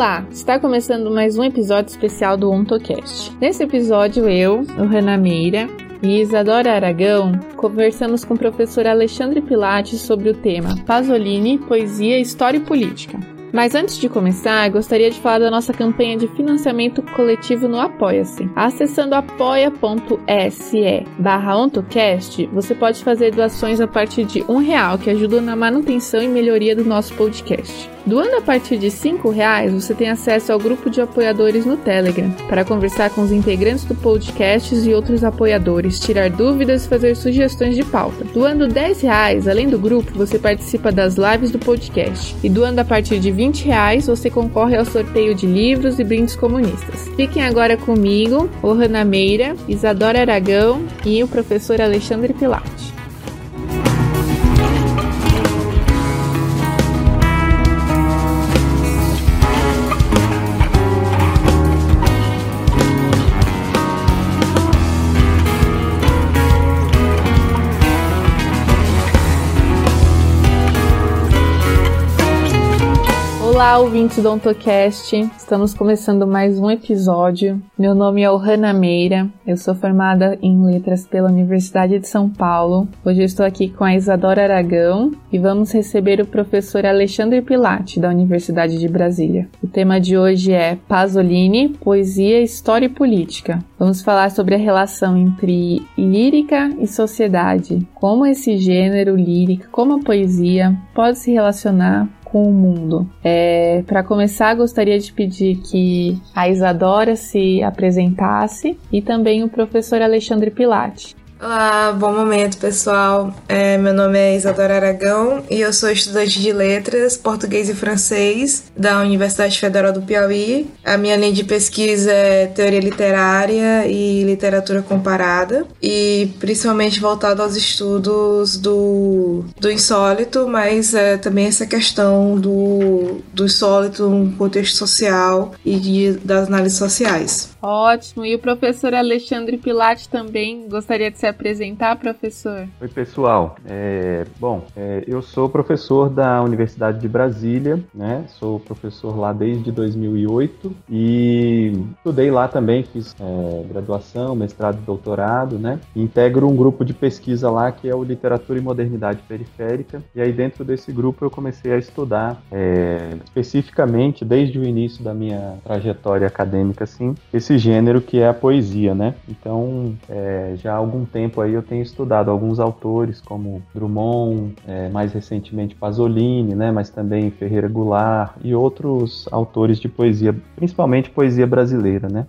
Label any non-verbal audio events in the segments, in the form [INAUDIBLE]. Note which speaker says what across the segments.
Speaker 1: Olá, está começando mais um episódio especial do OntoCast. Nesse episódio, eu, o Rana Meira e Isadora Aragão conversamos com o professor Alexandre Pilates sobre o tema Pasolini, Poesia, História e Política. Mas antes de começar, gostaria de falar da nossa campanha de financiamento coletivo no Apoia-se. Acessando apoia.se barra ontocast, você pode fazer doações a partir de um real, que ajuda na manutenção e melhoria do nosso podcast. Doando a partir de R$ reais, você tem acesso ao grupo de apoiadores no Telegram para conversar com os integrantes do podcast e outros apoiadores, tirar dúvidas e fazer sugestões de pauta. Doando R$ reais, além do grupo, você participa das lives do podcast. E doando a partir de R$ reais, você concorre ao sorteio de livros e brindes comunistas. Fiquem agora comigo, Ohana Meira, Isadora Aragão e o professor Alexandre Pilate. Olá, ouvintes do OntoCast. Estamos começando mais um episódio. Meu nome é Ohana Meira. Eu sou formada em Letras pela Universidade de São Paulo. Hoje estou aqui com a Isadora Aragão e vamos receber o professor Alexandre Pilate, da Universidade de Brasília. O tema de hoje é Pasolini, Poesia, História e Política. Vamos falar sobre a relação entre lírica e sociedade, como esse gênero lírica, como a poesia pode se relacionar com o mundo. É, Para começar, gostaria de pedir que a Isadora se apresentasse e também o professor Alexandre Pilate.
Speaker 2: Olá, bom momento pessoal. É, meu nome é Isadora Aragão e eu sou estudante de letras, português e francês da Universidade Federal do Piauí. A minha linha de pesquisa é teoria literária e literatura comparada e principalmente voltado aos estudos do, do insólito, mas é, também essa questão do, do insólito no contexto social e de, das análises sociais.
Speaker 1: Ótimo. E o professor Alexandre Pilate também gostaria de se apresentar, professor?
Speaker 3: Oi, pessoal. É, bom, é, eu sou professor da Universidade de Brasília, né? Sou professor lá desde 2008 e estudei lá também, fiz é, graduação, mestrado e doutorado, né? integro um grupo de pesquisa lá que é o Literatura e Modernidade Periférica. E aí dentro desse grupo eu comecei a estudar é, especificamente desde o início da minha trajetória acadêmica, assim, esse gênero que é a poesia, né? Então, é, já há algum tempo aí eu tenho estudado alguns autores como Drummond, é, mais recentemente Pasolini, né? Mas também Ferreira Goulart e outros autores de poesia, principalmente poesia brasileira, né?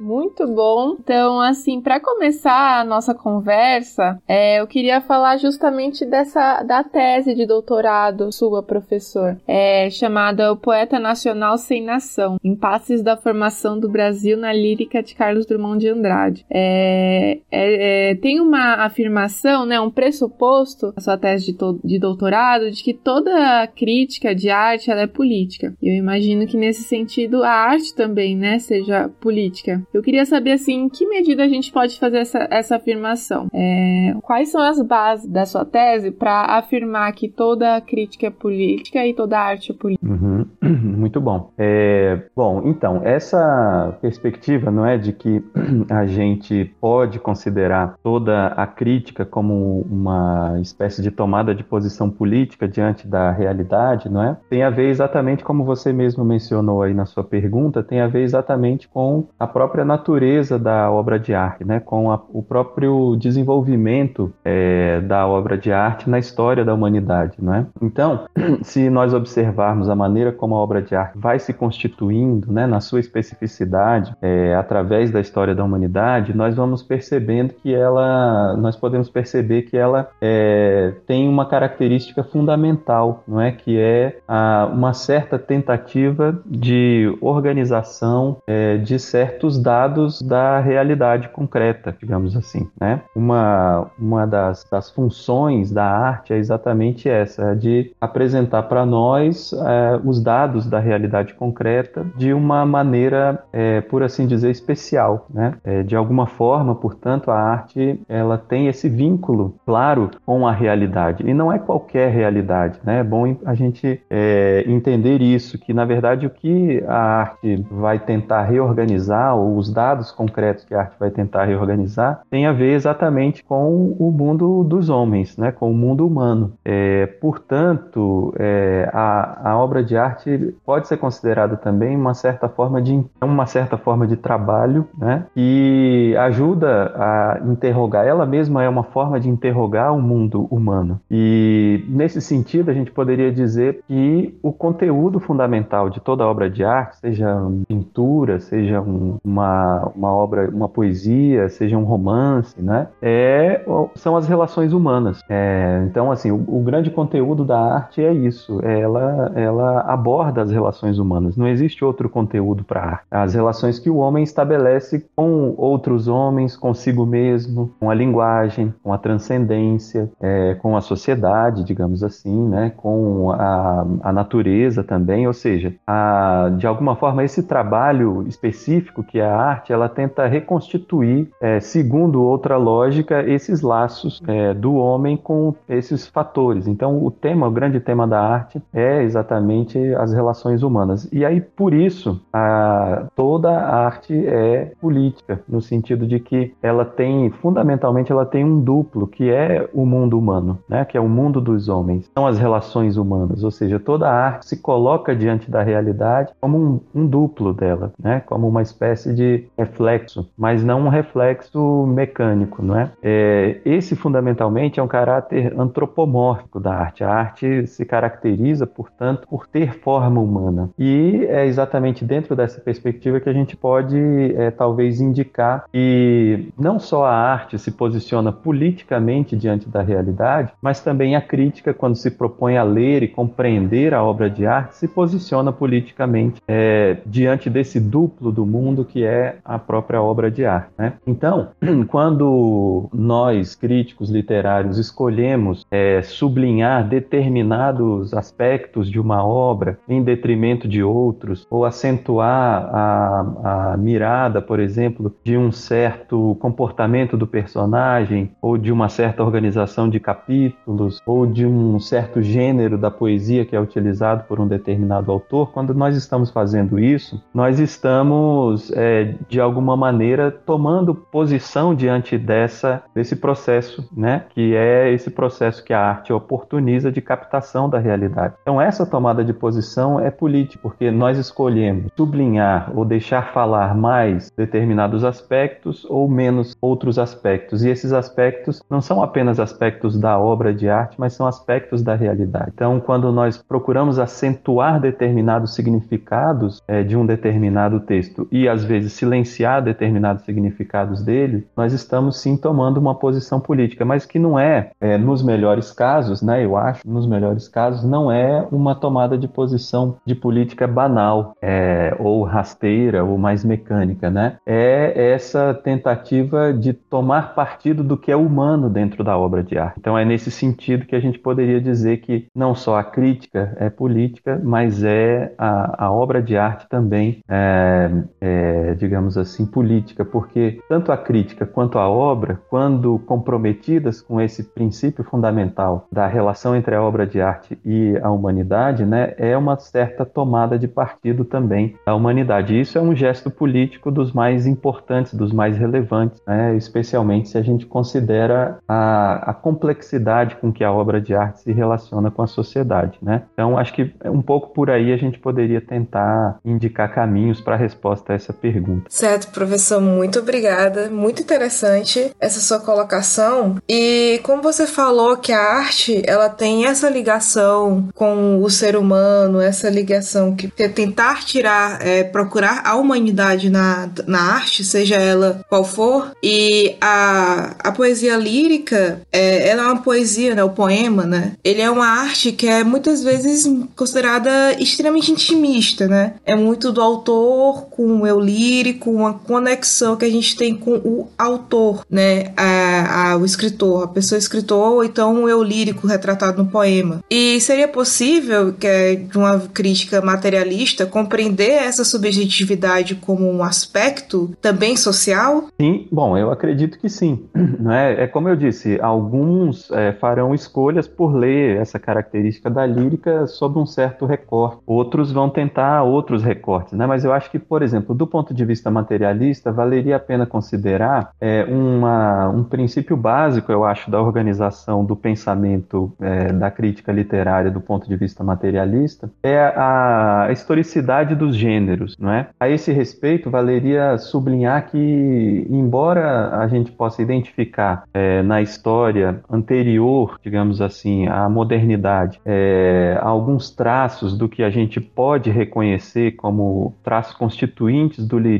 Speaker 1: Muito bom. Então, assim, para começar a nossa conversa, é, eu queria falar justamente dessa da tese de doutorado sua, professor, é, chamada O Poeta Nacional Sem Nação: Impasses da Formação do Brasil na Lírica de Carlos Drummond de Andrade. É, é, é tem uma afirmação, né, um pressuposto na sua tese de, de doutorado de que toda crítica de arte ela é política. Eu imagino que nesse sentido a arte também, né, seja política. Eu queria saber, assim, em que medida a gente pode fazer essa, essa afirmação? É, quais são as bases da sua tese para afirmar que toda crítica é política e toda arte é política?
Speaker 3: Uhum. [CLEARS THROAT] Muito bom. É, bom, então, essa perspectiva, não é, de que [CLEARS THROAT] a gente pode considerar toda a crítica como uma espécie de tomada de posição política diante da realidade, não é? Tem a ver exatamente como você mesmo mencionou aí na sua pergunta, tem a ver exatamente com a própria própria natureza da obra de arte, né? com a, o próprio desenvolvimento é, da obra de arte na história da humanidade. Não é? Então, [CLEARS THROAT] se nós observarmos a maneira como a obra de arte vai se constituindo né, na sua especificidade é, através da história da humanidade, nós vamos percebendo que ela, nós podemos perceber que ela é, tem uma característica fundamental, não é? que é a, uma certa tentativa de organização é, de certos dados dados da realidade concreta, digamos assim. Né? Uma, uma das, das funções da arte é exatamente essa, de apresentar para nós é, os dados da realidade concreta de uma maneira, é, por assim dizer, especial. Né? É, de alguma forma, portanto, a arte ela tem esse vínculo claro com a realidade. E não é qualquer realidade. Né? É bom a gente é, entender isso, que na verdade o que a arte vai tentar reorganizar, ou os dados concretos que a arte vai tentar reorganizar, tem a ver exatamente com o mundo dos homens, né? com o mundo humano. É, portanto, é, a, a obra de arte pode ser considerada também uma certa forma de uma certa forma de trabalho, né? E ajuda a interrogar. Ela mesma é uma forma de interrogar o mundo humano. E nesse sentido, a gente poderia dizer que o conteúdo fundamental de toda obra de arte, seja pintura, seja um, uma, uma obra, uma poesia, seja um romance, né? É, são as relações humanas. É, então, assim, o, o grande conteúdo da arte é isso. Ela, ela aborda as relações humanas. Não existe outro conteúdo para arte. As relações que o homem estabelece com outros homens, consigo mesmo, com a linguagem, com a transcendência, é, com a sociedade, digamos assim, né? com a, a natureza também. Ou seja, a, de alguma forma, esse trabalho específico que é a arte, ela tenta reconstituir, é, segundo outra lógica, esses laços é, do homem com esses fatores. Então, o tema, o grande tema da arte é exatamente as relações humanas. E aí, por isso, a, toda a arte é política, no sentido de que ela tem, fundamentalmente, ela tem um duplo, que é o mundo humano, né? que é o mundo dos homens. São as relações humanas, ou seja, toda a arte se coloca diante da realidade como um, um duplo dela, né? como uma espécie de reflexo, mas não um reflexo mecânico. Não é? é esse, fundamentalmente, é um caráter antropomórfico da arte. A arte se caracteriza, portanto, por ter forma humana. E é exatamente dentro dessa perspectiva que a gente pode, é, talvez, indicar que não só a arte se posiciona politicamente diante da realidade, mas também a crítica, quando se propõe a ler e compreender a obra de arte, se posiciona politicamente é, diante desse duplo do mundo que é a própria obra de arte. Né? Então, [CLEARS THROAT] quando nós, críticos literários, escolhemos é, sublinhar determinados aspectos de uma obra em detrimento de outros, ou acentuar a, a mirada, por exemplo, de um certo comportamento do personagem, ou de uma certa organização de capítulos, ou de um certo gênero da poesia que é utilizado por um determinado autor, quando nós estamos fazendo isso, nós estamos, é, de alguma maneira, tomando posição diante dessa, desse processo, né? que é esse processo que a arte oportuniza de captação da realidade. Então, essa tomada de posição é política, porque nós escolhemos sublinhar ou deixar falar mais determinados aspectos ou menos outros aspectos. E esses aspectos não são apenas aspectos da obra de arte, mas são aspectos da realidade. Então, quando nós procuramos acentuar determinados significados é, de um determinado texto e às vezes silenciar determinados significados dele, nós estamos sim tomando uma posição política, mas que não é, é nos melhores casos, né? Eu acho, nos melhores casos, não é uma tomada de posição de política banal é, ou rasteira ou mais mecânica, né? É essa tentativa de tomar partido do que é humano dentro da obra de arte. Então é nesse sentido que a gente poderia dizer que não só a crítica é política, mas é a, a obra de arte também, é, é, digamos assim, política, porque tanto a crítica quanto a obra, quando comprometidas com esse princípio fundamental da relação entre a obra de arte e a humanidade, né, é uma certa tomada de partido também da humanidade. Isso é um gesto político dos mais importantes, dos mais relevantes, né, especialmente se a gente considera a, a complexidade com que a obra de arte se relaciona com a sociedade. Né? Então, acho que um pouco por aí a gente poderia tentar indicar caminhos para a resposta a essa pergunta.
Speaker 2: Certo, professor, muito obrigada. Muito interessante essa sua colocação. E como você falou que a arte ela tem essa ligação com o ser humano, essa ligação que tentar tirar, é, procurar a humanidade na, na arte, seja ela qual for, e a, a poesia lírica, é, ela é uma poesia, né, o poema, né? Ele é uma arte que é muitas vezes considerada extremamente intimista, né? É muito do autor com eu li lírico, uma conexão que a gente tem com o autor, né? A, a, o escritor, a pessoa escritor, ou então o eu lírico retratado no poema. E seria possível que, é, de uma crítica materialista, compreender essa subjetividade como um aspecto também social?
Speaker 3: Sim, bom, eu acredito que sim. [CLEARS THROAT] É, é como eu disse, alguns é, farão escolhas por ler essa característica da lírica sob um certo recorte. Outros vão tentar outros recortes, né? Mas eu acho que, por exemplo, do ponto de vista materialista, valeria a pena considerar é, uma, um princípio básico, eu acho, da organização do pensamento é, da crítica literária do ponto de vista materialista, é a historicidade dos gêneros, não é? A esse respeito, valeria sublinhar que, embora a gente possa identificar é, na história anterior, digamos assim, à modernidade, é, alguns traços do que a gente pode reconhecer como traços constituintes do lirismo,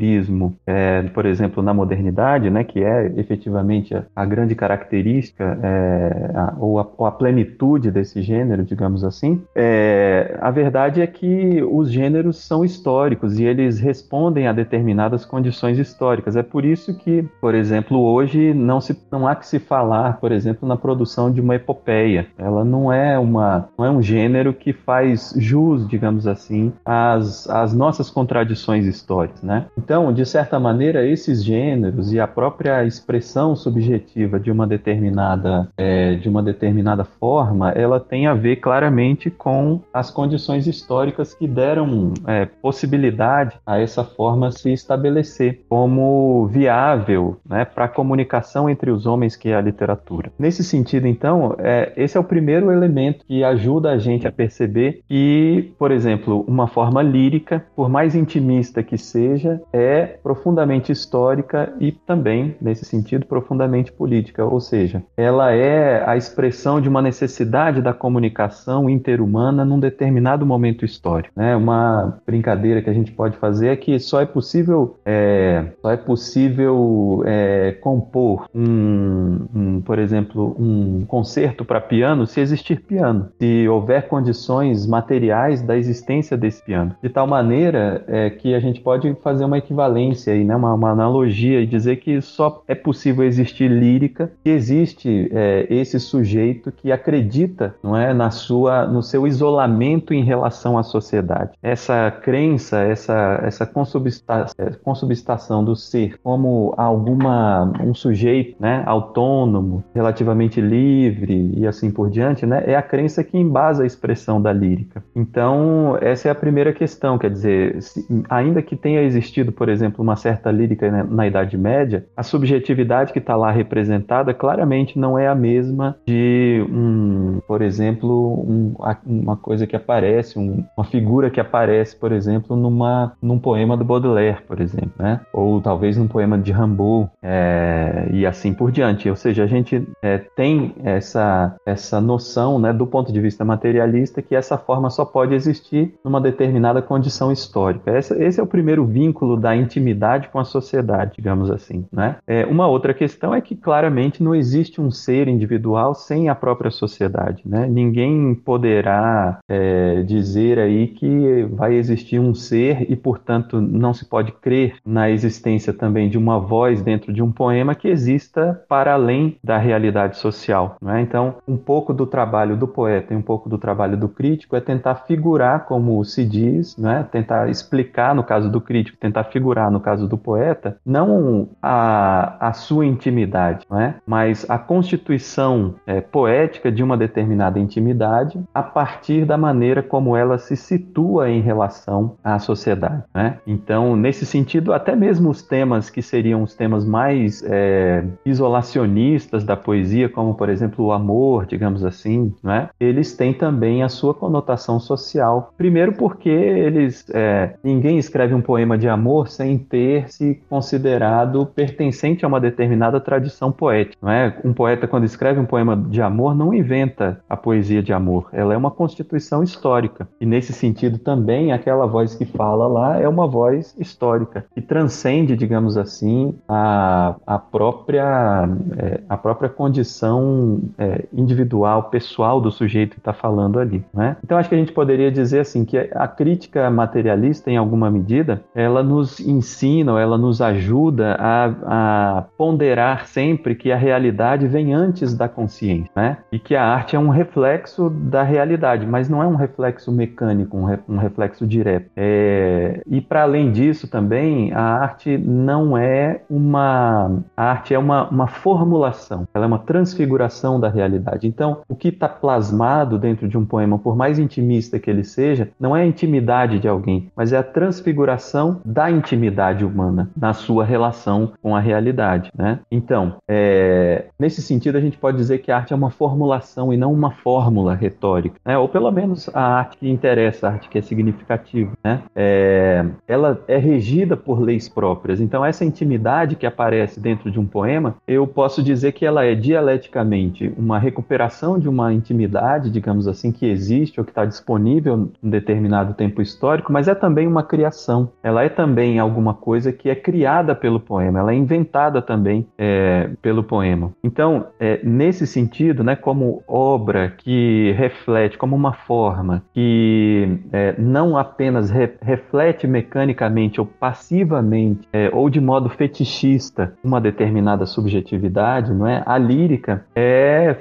Speaker 3: é, por exemplo, na modernidade, né, que é efetivamente a, a grande característica é, a, ou, a, ou, a, plenitude desse gênero, digamos assim, é, a verdade é que os gêneros são históricos e eles respondem a determinadas condições históricas. É por isso que, por exemplo, hoje não, se, não há que se falar, por exemplo, na produção de uma epopeia. Ela não é, uma, não é um gênero que faz jus, digamos assim, às, às nossas contradições históricas. Né? Então, de certa maneira, esses gêneros e a própria expressão subjetiva de uma determinada, é, de uma determinada forma, ela tem a ver claramente com as condições históricas que deram é, possibilidade a essa forma se estabelecer como viável né, para a comunicação entre os homens que é a literatura. Nesse sentido, então, é, esse é o primeiro elemento que ajuda a gente a perceber que, por exemplo, uma forma lírica, por mais intimista que seja, é profundamente histórica e também, nesse sentido, profundamente política. Ou seja, ela é a expressão de uma necessidade da comunicação interhumana num determinado momento histórico. Né? Uma brincadeira que a gente pode fazer é que só é possível, é, só é possível é, compor um, um, por exemplo, um concerto para piano se existir piano, se houver condições materiais da existência desse piano, de tal maneira é, que a gente pode fazer uma equivalência aí, né? uma, uma analogia e dizer que só é possível existir lírica se existe é, esse sujeito que acredita, não é, na sua, no seu isolamento em relação à sociedade. Essa crença, essa essa consubstação, consubstação do ser como alguma um sujeito, né, autônomo, relativamente livre e assim por diante, né, é a crença que embasa a expressão da lírica. Então, essa é a primeira questão, quer dizer, se, ainda que tenha existido, por exemplo, uma certa lírica na, na Idade Média, a subjetividade que está lá representada claramente não é a mesma de um, por exemplo, um, uma coisa que aparece, um, uma figura que aparece, por exemplo, numa, num poema do Baudelaire, por exemplo, né? Ou talvez num poema de Rimbaud é, e assim por diante. Ou seja, a gente é, tem essa, essa noção, né, do ponto de vista materialista, que essa forma só pode existir numa determinada condição histórica. Esse, esse é o primeiro vínculo da intimidade com a sociedade, digamos assim, né? É, uma outra questão é que claramente não existe um ser individual sem a própria sociedade, né? Ninguém poderá é, dizer aí que vai existir um ser e, portanto, não se pode crer na existência também de uma voz dentro de um poema que exista para além da realidade social. Né? Então, um pouco do trabalho do poeta e um pouco do trabalho do crítico é tentar figurar, como se diz, né? tentar explicar, no caso do crítico, tentar figurar, no caso do poeta, não a, a sua intimidade, né? mas a constituição é, poética de uma determinada intimidade a partir da maneira como ela se situa em relação à sociedade. Né? Então, nesse sentido, até mesmo os temas que seriam os temas mais é, isolacionistas da poesia, como por exemplo o amor, digamos assim, né? eles têm também a sua conotação social. Primeiro, porque eles é, ninguém escreve um poema de amor sem ter se considerado pertencente a uma determinada tradição poética. Não é? Um poeta, quando escreve um poema de amor, não inventa a poesia de amor, ela é uma constituição histórica. E nesse sentido também, aquela voz que fala lá é uma voz histórica, que transcende, digamos assim, a, a própria, é, a própria condição é, individual, pessoal do sujeito que está falando ali. Né? Então acho que a gente poderia dizer assim que a crítica materialista, em alguma medida, ela nos ensina, ela nos ajuda a, a ponderar sempre que a realidade vem antes da consciência, né? E que a arte é um reflexo da realidade, mas não é um reflexo mecânico, um, re, um reflexo direto. É, e para além disso também, a arte não é uma. A arte é uma, uma formulação, ela é uma transfiguração da realidade. Então, o que está plasmado dentro de um poema, por mais intimista que ele seja, não é a intimidade de alguém, mas é a transfiguração da intimidade humana na sua relação com a realidade. Né? Então, é, nesse sentido, a gente pode dizer que a arte é uma formulação e não uma fórmula retórica, né? ou pelo menos a arte que interessa, a arte que é significativa. Né? É, ela é regida por leis próprias. Então, essa intimidade que aparece dentro de um poema, eu posso dizer que ela é dialeticamente uma recuperação de uma intimidade, digamos assim, que existe ou que está disponível em determinado tempo histórico, mas é também uma criação. Ela é também alguma coisa que é criada pelo poema, ela é inventada também é, pelo poema. Então, é, nesse sentido, né, como obra que reflete, como uma forma que é, não apenas re reflete mecanicamente ou passivamente é, ou de modo fetichista uma determinada subjetividade, não é? A lírica é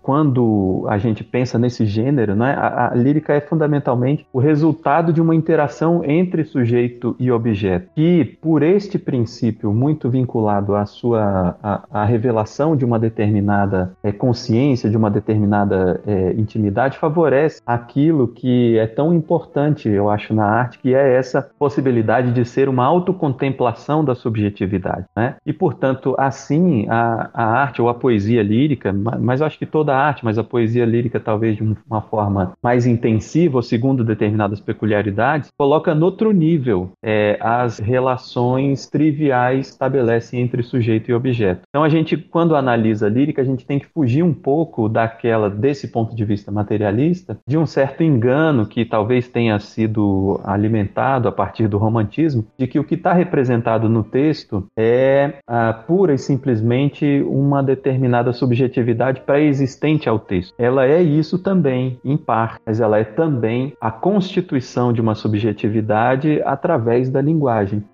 Speaker 3: quando a gente pensa nesse gênero, não é? A, a lírica é fundamentalmente o resultado de uma interação entre sujeito e objeto, que por este princípio muito vinculado à sua à, à revelação de uma determinada é, consciência, de uma determinada é, intimidade, favorece aquilo que é tão importante, eu acho, na arte, que é essa possibilidade de ser uma autocontemplação da subjetividade, né? E portanto, assim, a, a arte ou a poesia lírica, mas eu acho que toda a arte, mas a poesia lírica talvez de uma forma mais intensiva ou segundo determinadas peculiaridades, coloca no outro nível é, as relações triviais estabelecem entre sujeito e objeto. Então a gente, quando analisa a lírica, a gente tem que fugir um pouco daquela, desse ponto de vista materialista, de um certo engano que talvez tenha sido alimentado a partir do romantismo, de que o que está representado no texto é ah, pura e simplesmente uma determinada subjetividade pré-existente ao texto. Ela é isso também, em parte, mas ela é também a constituição de uma subjetividade através da linguagem.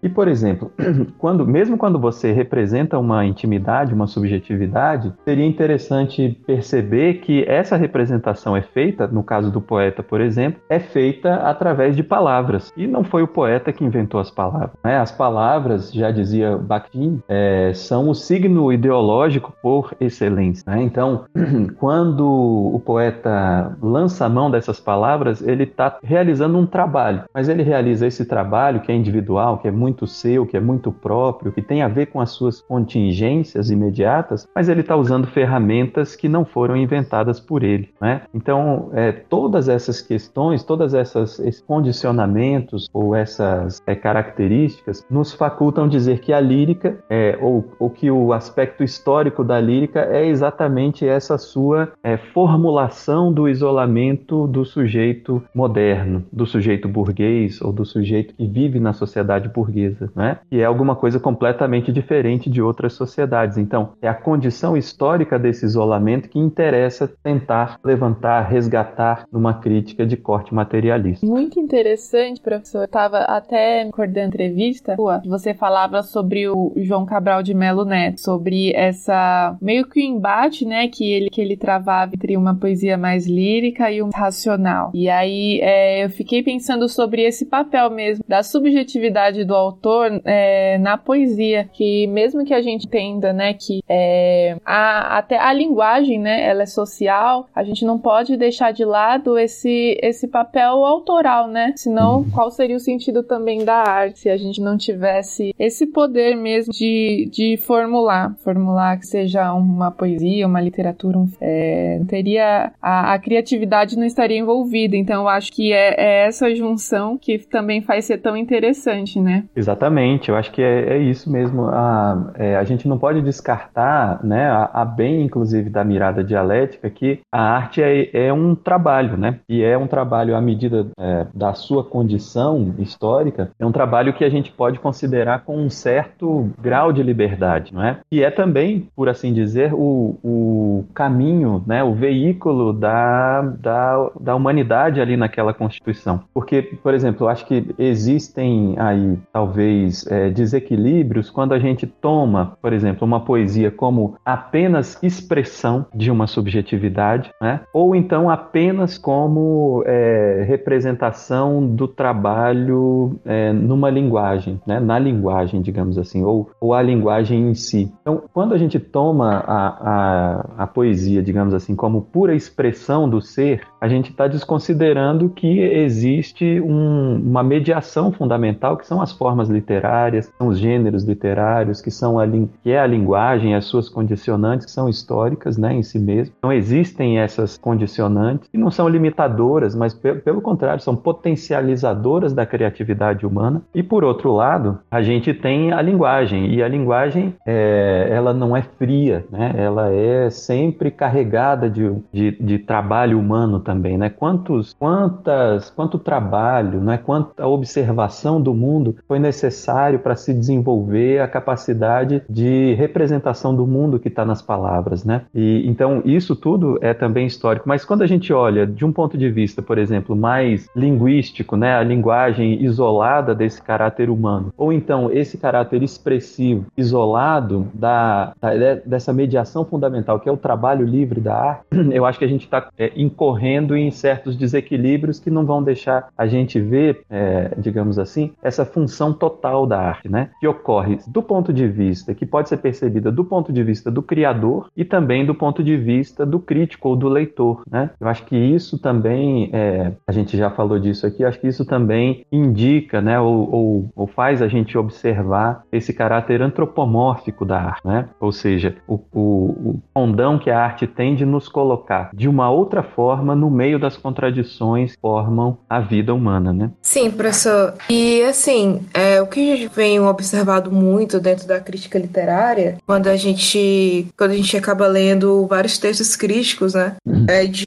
Speaker 3: E, por exemplo, [CLEARS THROAT] quando, mesmo quando você representa uma intimidade, uma subjetividade, seria interessante perceber que essa representação é feita, no caso do poeta, por exemplo, é feita através de palavras. E não foi o poeta que inventou as palavras. Né? As palavras, já dizia Bakhtin, é, são o signo ideológico por excelência. Né? Então, [CLEARS THROAT] quando o poeta lança a mão dessas palavras, ele está realizando um trabalho. Mas ele realiza esse trabalho que é individual, que é muito seu, que é muito próprio, que tem a ver com as suas contingências imediatas, mas ele está usando ferramentas que não foram inventadas por ele. Né? Então, é, todas essas questões, essas esses condicionamentos ou essas é, características nos facultam dizer que a lírica é, ou, ou que o aspecto histórico da lírica é exatamente essa sua é, formulação do isolamento do sujeito moderno, do sujeito burguês ou do sujeito que vive na sociedade burguesa, né? E é alguma coisa completamente diferente de outras sociedades. Então, é a condição histórica desse isolamento que interessa tentar levantar, resgatar numa crítica de corte materialista.
Speaker 1: Muito interessante, professor. Eu estava até recordando entrevista, você falava sobre o João Cabral de Melo Neto, sobre essa meio que o embate, né, que ele que ele travava entre uma poesia mais lírica e um racional. E aí é, eu fiquei pensando sobre esse papel mesmo da subjetividade do autor é, na poesia, que mesmo que a gente entenda, né, que é, a, até a linguagem, né, ela é social, a gente não pode deixar de lado esse esse papel autoral, né? Senão, uhum. qual seria o sentido também da arte se a gente não tivesse esse poder mesmo de, de formular, formular que seja uma poesia, uma literatura, um, é, teria a, a, criatividade não estaria envolvida. Então, eu acho que é, é, essa junção que também faz ser tão interessante, né?
Speaker 3: Exatamente. Eu acho que é, é isso mesmo. A, é, a gente não pode descartar, né, a, a, bem, inclusive, da mirada dialética, que a arte é, é um trabalho, né? E é um trabalho à medida é, da sua condição histórica, é um trabalho que a gente pode considerar com um certo grau de liberdade, não é? E é também, por, assim dizer, o, o caminho, né, o veículo da, da, da humanidade ali naquela Constituição. Porque, por exemplo, eu acho que existem aí, talvez, é, desequilíbrios quando a gente toma, por exemplo, uma poesia como apenas expressão de uma subjetividade, né, ou então apenas como é, representação do trabalho é, numa linguagem, né, na linguagem, digamos assim, ou, ou a linguagem em si. Então, quando a gente toma a, a, a poesia, digamos assim, como pura expressão do ser, a gente está desconsiderando que existe um, uma mediação fundamental, que são as formas literárias, são os gêneros literários, que, são a, que é a linguagem, as suas condicionantes, que são históricas né, em si mesmo. Então, existem essas condicionantes, que não são limitadoras, mas pelo contrário, são potencializadoras da criatividade humana. E, por outro lado, a gente tem a linguagem, e a linguagem é, ela não é fria, né? ela é sempre carregada de, de, de trabalho humano também, né? Quantos, quantas, quanto trabalho, né? Quanta observação do mundo foi necessário para se desenvolver a capacidade de representação do mundo que está nas palavras, né? E então isso tudo é também histórico. Mas quando a gente olha de um ponto de vista, por exemplo, mais linguístico, né? A linguagem isolada desse caráter humano, ou então esse caráter expressivo isolado da, da dessa mediação fundamental que é o trabalho livre da arte, [CLEARS THROAT] eu acho que a gente está é, incorrendo em certos desequilíbrios que não vão deixar a gente ver, é, digamos assim, essa função total da arte, né? Que ocorre do ponto de vista, que pode ser percebida do ponto de vista do criador e também do ponto de vista do crítico ou do leitor, né? Eu acho que isso também, é, a gente já falou disso aqui, acho que isso também indica, né? Ou, ou, ou faz a gente observar esse caráter antropomórfico da arte, né? Ou seja, o, o, o condão que a arte tem de nos colocar de uma outra forma no meio das contradições que formam a vida humana, né?
Speaker 2: Sim, professor. E assim, é, o que a gente vem observado muito dentro da crítica literária, quando a gente, quando a gente acaba lendo vários textos críticos, né, uhum. é de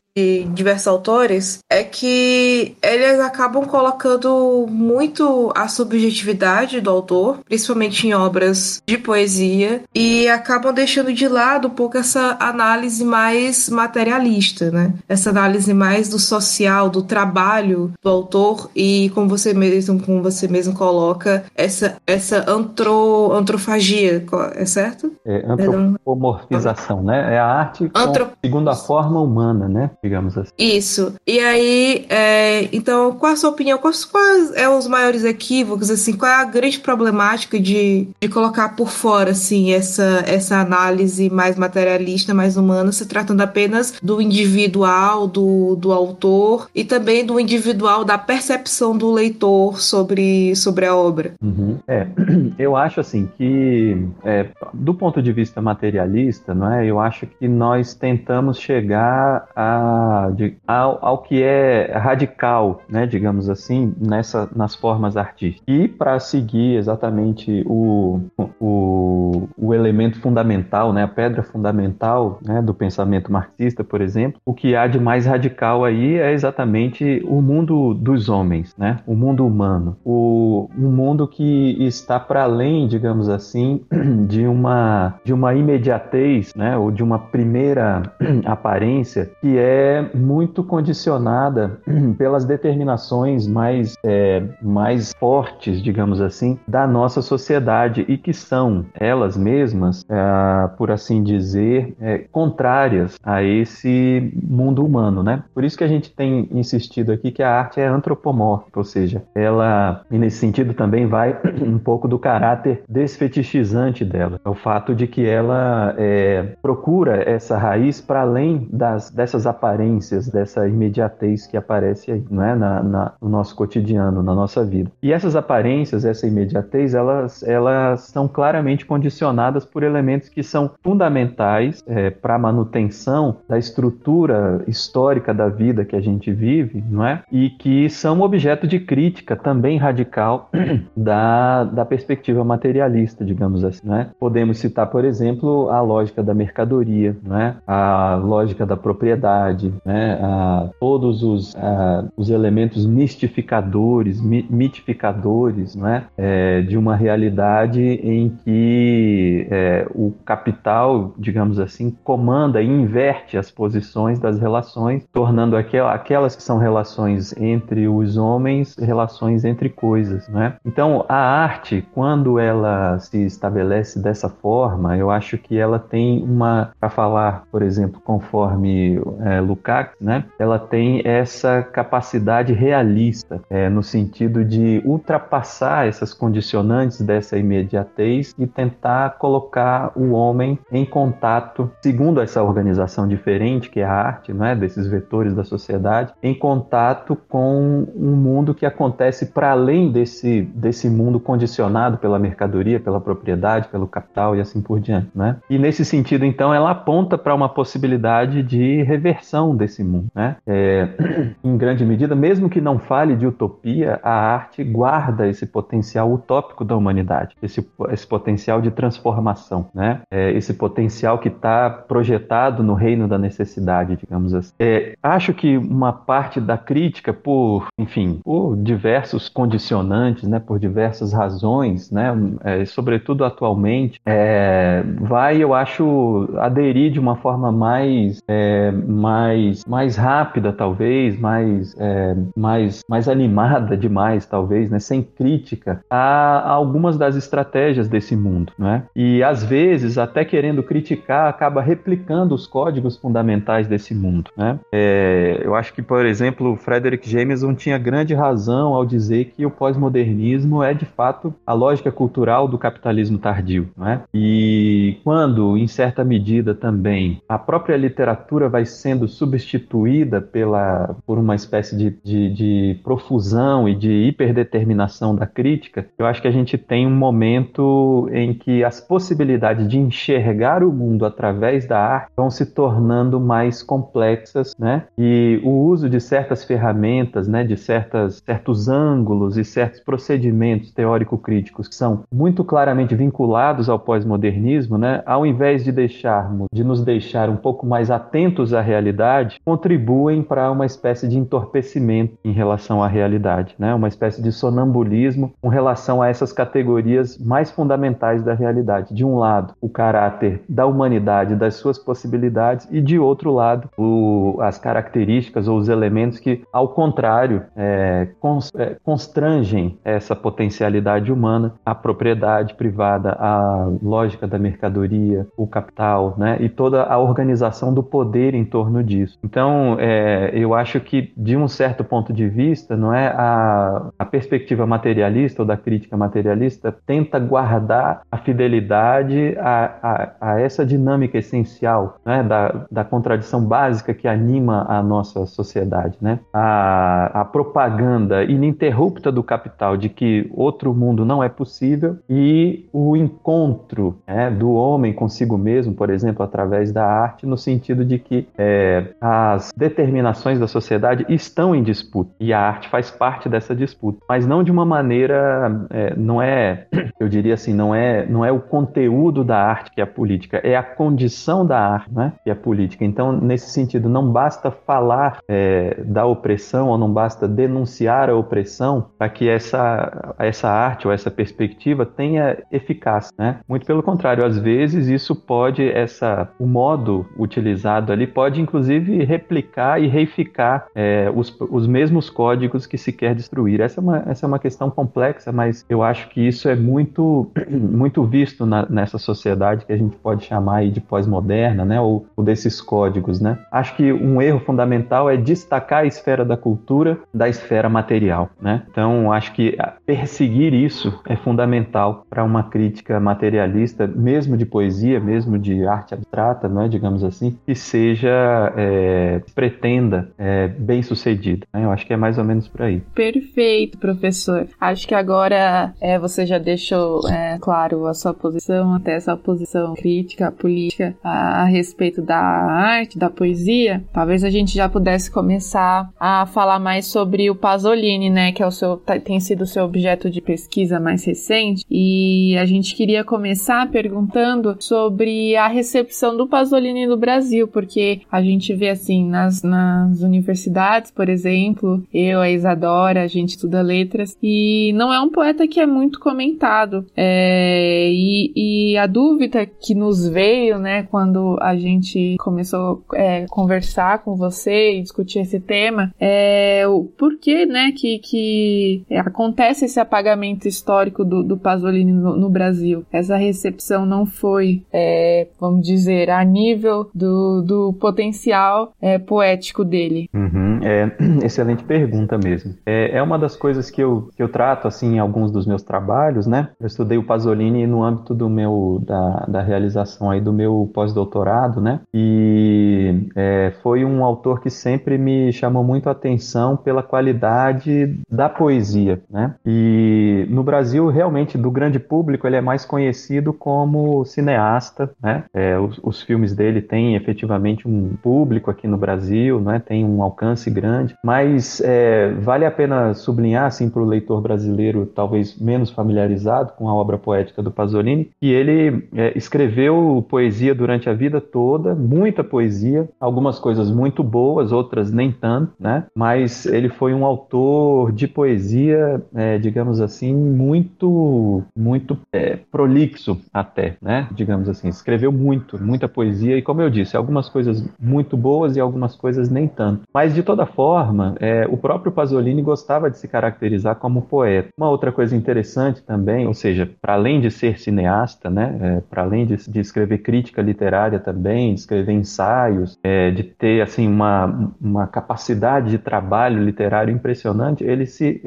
Speaker 2: diversos autores, é que eles acabam colocando muito a subjetividade do autor, principalmente em obras de poesia, e acabam deixando de lado um pouco essa análise mais materialista, né? Essa análise análise mais do social, do trabalho do autor e como você mesmo, como você mesmo coloca, essa, essa antro, antrofagia, é certo?
Speaker 3: É, antropomorfização, né? É a arte Antro... segundo a forma humana, né? Digamos assim.
Speaker 2: Isso. E aí, é, então, qual a sua opinião? Quais, quais é os maiores equívocos, assim? Qual é a grande problemática de, de colocar por fora, assim, essa, essa análise mais materialista, mais humana, se tratando apenas do individual, do do, autor e também do individual, da percepção do leitor sobre, sobre a obra.
Speaker 3: Uhum. É, [CLEARS THROAT] eu acho assim que, é, do ponto de vista materialista, não é? Eu acho que nós tentamos chegar a, de, ao, ao que é radical, né? Digamos assim, nessa, nas formas artísticas. E para seguir exatamente o, o, o elemento fundamental, né? A pedra fundamental né? do pensamento marxista, por exemplo, o que há de mais radical aí é exatamente o mundo dos homens, né? O mundo humano, o um mundo que está para além, digamos assim, [CLEARS THROAT] de uma de uma imediatez, né? Ou de uma primeira [CLEARS THROAT] aparência que é muito condicionada [CLEARS THROAT] pelas determinações mais é, mais fortes, digamos assim, da nossa sociedade e que são elas mesmas, é, por assim dizer, é, contrárias a esse mundo humano, né? Por isso que a gente tem insistido aqui que a arte é antropomórfica, ou seja, ela, nesse sentido também vai [CLEARS THROAT] um pouco do caráter desfetichizante dela. É o fato de que ela é, procura essa raiz para além das, dessas aparências, dessa imediatez que aparece aí, não é? Na, na, no nosso cotidiano, na nossa vida. E essas aparências, essa imediatez, elas, elas são claramente condicionadas por elementos que são fundamentais é, para a manutenção da estrutura histórica da vida que a gente vive, não é? E que são objeto de crítica também radical [CLEARS THROAT] da, da perspectiva materialista, digamos assim, não é? Podemos citar, por exemplo, a lógica da mercadoria, não é? A lógica da propriedade, né? A, todos os, a, os elementos mistificadores, mi, mitificadores, não é? é? De uma realidade em que é, o, capital, digamos assim, comanda e inverte as posições das relações, tornando aquelas que são relações entre os homens relações entre coisas, né? Então, a arte, quando ela se estabelece dessa forma, eu acho que ela tem uma, para falar, por exemplo, conforme é, Lukács, né? Ela tem essa capacidade realista, é, no sentido de ultrapassar essas condicionantes dessa imediatez e tentar colocar o homem em contato, segundo essa organização diferente que é a arte, não é, desses vetores da sociedade, em contato com um mundo que acontece para além desse desse mundo condicionado pela mercadoria, pela propriedade, pelo capital e assim por diante, né? E nesse sentido, então, ela aponta para uma possibilidade de reversão desse mundo, né? É, [CLEARS THROAT] em grande medida, mesmo que não fale de utopia, a arte guarda esse potencial utópico da humanidade, esse, esse potencial de transformação, né? É, esse potencial que está projetado no reino da necessidade, digamos assim. É, acho que uma parte da crítica, por, enfim, por diversos condicionantes, né? Por diversas razões, né? É, sobretudo atualmente, é, vai, eu acho, aderir de uma forma mais, é, mais, mais rápida, talvez, mais, é, mais, mais animada demais, talvez, né? sem crítica a, a algumas das estratégias desse mundo. Né? E às vezes, até querendo criticar, acaba replicando os códigos fundamentais desse mundo. Né? É, eu acho que, por exemplo, Frederick Jameson tinha grande razão ao dizer que o pós-modernismo é de fato a lógica cultural do capitalismo tardio. Né? E quando, em certa medida também, a própria literatura vai sendo substituída pela, por uma espécie de, de, de profusão e de hiperdeterminação da crítica, eu acho que a gente tem um momento em que as possibilidades de enxergar o mundo através da arte vão se tornando mais complexas, né? E o uso de certas ferramentas, né, de certas, certos ângulos e certos procedimentos teórico-críticos que são muito claramente vinculados ao pós-modernismo, né, ao invés de deixarmos, de nos deixar um pouco mais atentos à realidade, contribuem para uma espécie de entorpecimento em relação à realidade, né, uma espécie de sonambulismo com relação a essas categorias mais fundamentais da realidade. De um lado, o caráter da humanidade, das suas possibilidades, e de outro lado, o, as características ou os elementos que, ao contrário, é, cons, constrangem essa potencialidade humana, a propriedade privada, a lógica da mercadoria, o capital, né, e toda a organização do poder em torno disso. Então, é, eu acho que, de um certo ponto de vista, não é a, a perspectiva materialista ou da crítica materialista tenta guardar a fidelidade a, a, a essa dinâmica essencial né, da, da contradição básica que anima a nossa sociedade. Né? A, a propaganda ininterrupta do capital de que outro mundo não é possível e o encontro né, do homem consigo mesmo, por exemplo, através da arte, no sentido de que é, as determinações da sociedade estão em disputa e a arte faz parte dessa disputa, mas não de uma maneira, é, não é, eu diria assim, não é, não é o conteúdo da arte que é a política, é a condição da arte, né, que é a política. Então, nesse sentido, não basta falar é, da opressão ou não basta denunciar a opressão para que essa, essa arte ou essa perspectiva tenha eficácia, né? Muito pelo contrário, às vezes isso pode essa o modo utilizado ali pode inclusive replicar e reificar é, os, os mesmos códigos que se quer destruir. Essa é, uma, essa é uma questão complexa, mas eu acho que isso é muito, [CLEARS THROAT] muito visto na, nessa sociedade que a gente pode chamar de pós-moderna, né? Ou, ou, desses códigos, né? Acho que um erro fundamental é destacar a esfera da cultura da esfera material, né? Então, acho que perseguir isso é fundamental para uma crítica materialista, mesmo de poesia, mesmo de arte abstrata, né? Digamos assim, que seja, é, pretenda é, bem sucedida. Né? Eu acho que é mais ou menos por aí.
Speaker 1: Perfeito, professor. Acho que agora é, você já deixou é, claro a sua posição, até essa posição crítica, política a, a, respeito da arte, da poesia. Talvez a gente já pudesse começar a falar mais sobre o Pasolini, né, que é o seu, tá, tem sido seu objeto de pesquisa mais recente. E a gente queria começar perguntando sobre a recepção do Pasolini no Brasil, porque a gente vê assim nas, nas universidades, por exemplo, eu, a Isadora, a gente estuda letras, e não é um poeta que é muito comentado. É, e, e, a dúvida que nos veio, né, quando a gente começou a é, conversar com você e discutir esse tema, é o porquê, né, que, que acontece esse apagamento histórico do, do Pasolini no, no Brasil. Essa recepção não foi, é, vamos dizer, a nível do, do potencial é, poético dele.
Speaker 3: Uhum, é, [CLEARS THROAT] excelente pergunta mesmo. É, é uma das coisas que eu, que eu trato, assim, em alguns dos meus trabalhos, né? Eu estudei o Pasolini no âmbito do meu, da, da realização aí do meu pós-doutorado, né? E é, foi um autor que sempre me chamou muito a atenção pela qualidade da poesia, né? E no Brasil, realmente, do grande público, ele é mais conhecido como cineasta, né? É, os, os, filmes dele têm efetivamente um público aqui no Brasil, né? Tem um alcance grande, mas é, vale a pena sublinhar, assim, para o leitor brasileiro, talvez menos familiarizado com a obra poética do Pasolini, que ele é, escreveu poesia durante a vida toda, muita poesia, algumas coisas muito boas, outras nem tanto, né? Mas ele foi um autor de poesia, é, digamos assim, muito, muito é, prolixo até, né? Digamos assim, escreveu muito, muita poesia e, como eu disse, algumas coisas muito boas e algumas coisas nem tanto. Mas de toda forma, é, o próprio Pasolini gostava de se caracterizar como poeta. Uma outra coisa interessante também, ou seja, para além de ser cineasta, né? É, para além de, de, escrever crítica literária também, de escrever ensaios, é, de ter assim uma, uma capacidade de trabalho literário impressionante, ele se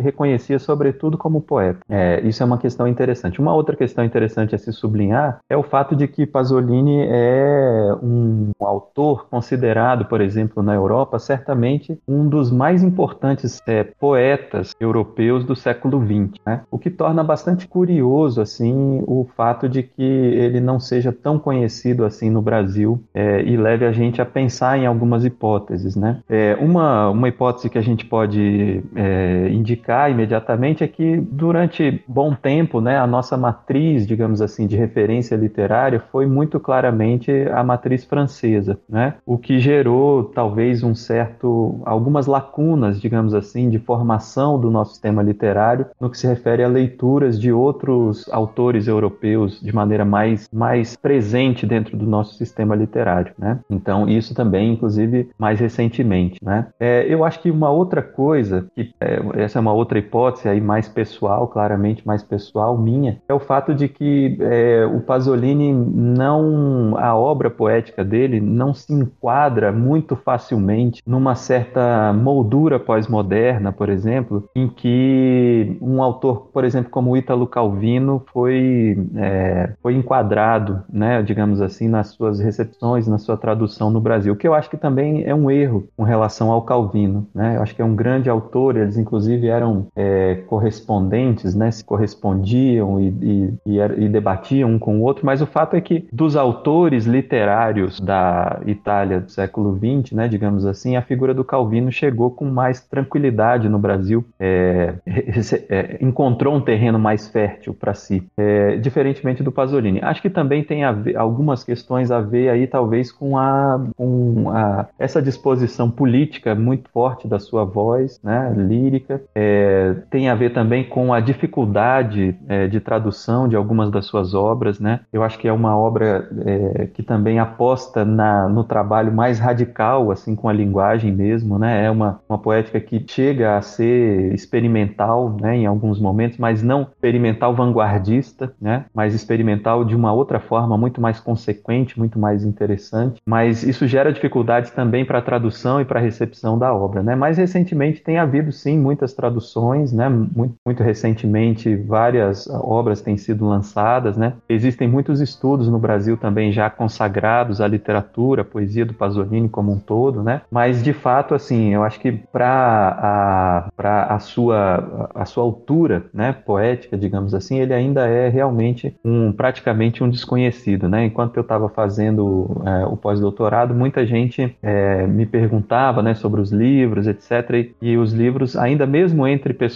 Speaker 3: sobretudo como poeta. É, isso é uma questão interessante. Uma outra questão interessante a se sublinhar é o fato de que Pasolini é um autor considerado, por exemplo, na Europa, certamente um dos mais importantes é, poetas europeus do século XX, né? o que torna bastante curioso assim o fato de que ele não seja tão conhecido assim no Brasil é, e leve a gente a pensar em algumas hipóteses. Né? É, uma, uma hipótese que a gente pode é, indicar imediatamente é que durante bom tempo né, a nossa matriz, digamos assim, de referência literária foi muito claramente a matriz francesa, né? o que gerou talvez um certo algumas lacunas, digamos assim, de formação do nosso sistema literário no que se refere a leituras de outros autores europeus de maneira mais, mais presente dentro do nosso sistema literário, né? Então, isso também, inclusive, mais recentemente, né? É, eu acho que uma outra coisa, que é, essa é uma outra hipótese aí mais pessoal, claramente mais pessoal minha, é o fato de que é, o Pasolini não, a obra poética dele não se enquadra muito facilmente numa certa moldura pós-moderna, por exemplo, em que um autor, por exemplo, como Ítalo Calvino foi, é, foi enquadrado, né, digamos assim, nas suas recepções, na sua tradução no Brasil, que eu acho que também é um erro com relação ao Calvino. Né? Eu acho que é um grande autor, eles inclusive eram é, correspondentes, né, se correspondiam e, e, e, e debatiam um com o outro, mas o fato é que dos autores literários da Itália do século XX, né, digamos assim, a figura do Calvino chegou com mais tranquilidade no Brasil, é, é, encontrou um terreno mais fértil para si, é, diferentemente do Pasolini. Acho que também tem ver, algumas questões a ver aí, talvez, com, a, com a, essa disposição política muito forte da sua voz, né, lírica. É, tem a ver também com a dificuldade é, de tradução de algumas das suas obras. Né? Eu acho que é uma obra é, que também aposta na, no trabalho mais radical, assim, com a linguagem mesmo. Né? É uma, uma poética que chega a ser experimental né, em alguns momentos, mas não experimental vanguardista, né? mas experimental de uma outra forma muito mais consequente, muito mais interessante. Mas isso gera dificuldades também para a tradução e para a recepção da obra. Né? Mais recentemente tem havido sim muitas traduções, né? muito, muito recentemente várias obras têm sido lançadas. Né? Existem muitos estudos no Brasil também já consagrados à literatura, à poesia do Pasolini como um todo, né? mas de fato, assim, eu acho que para a, a, sua, a sua altura né, poética, digamos assim, ele ainda é realmente um praticamente um desconhecido, né? Enquanto eu estava fazendo é, o pós-doutorado, muita gente é, me perguntava, né, sobre os livros, etc. E, e, os livros, ainda mesmo entre pessoas,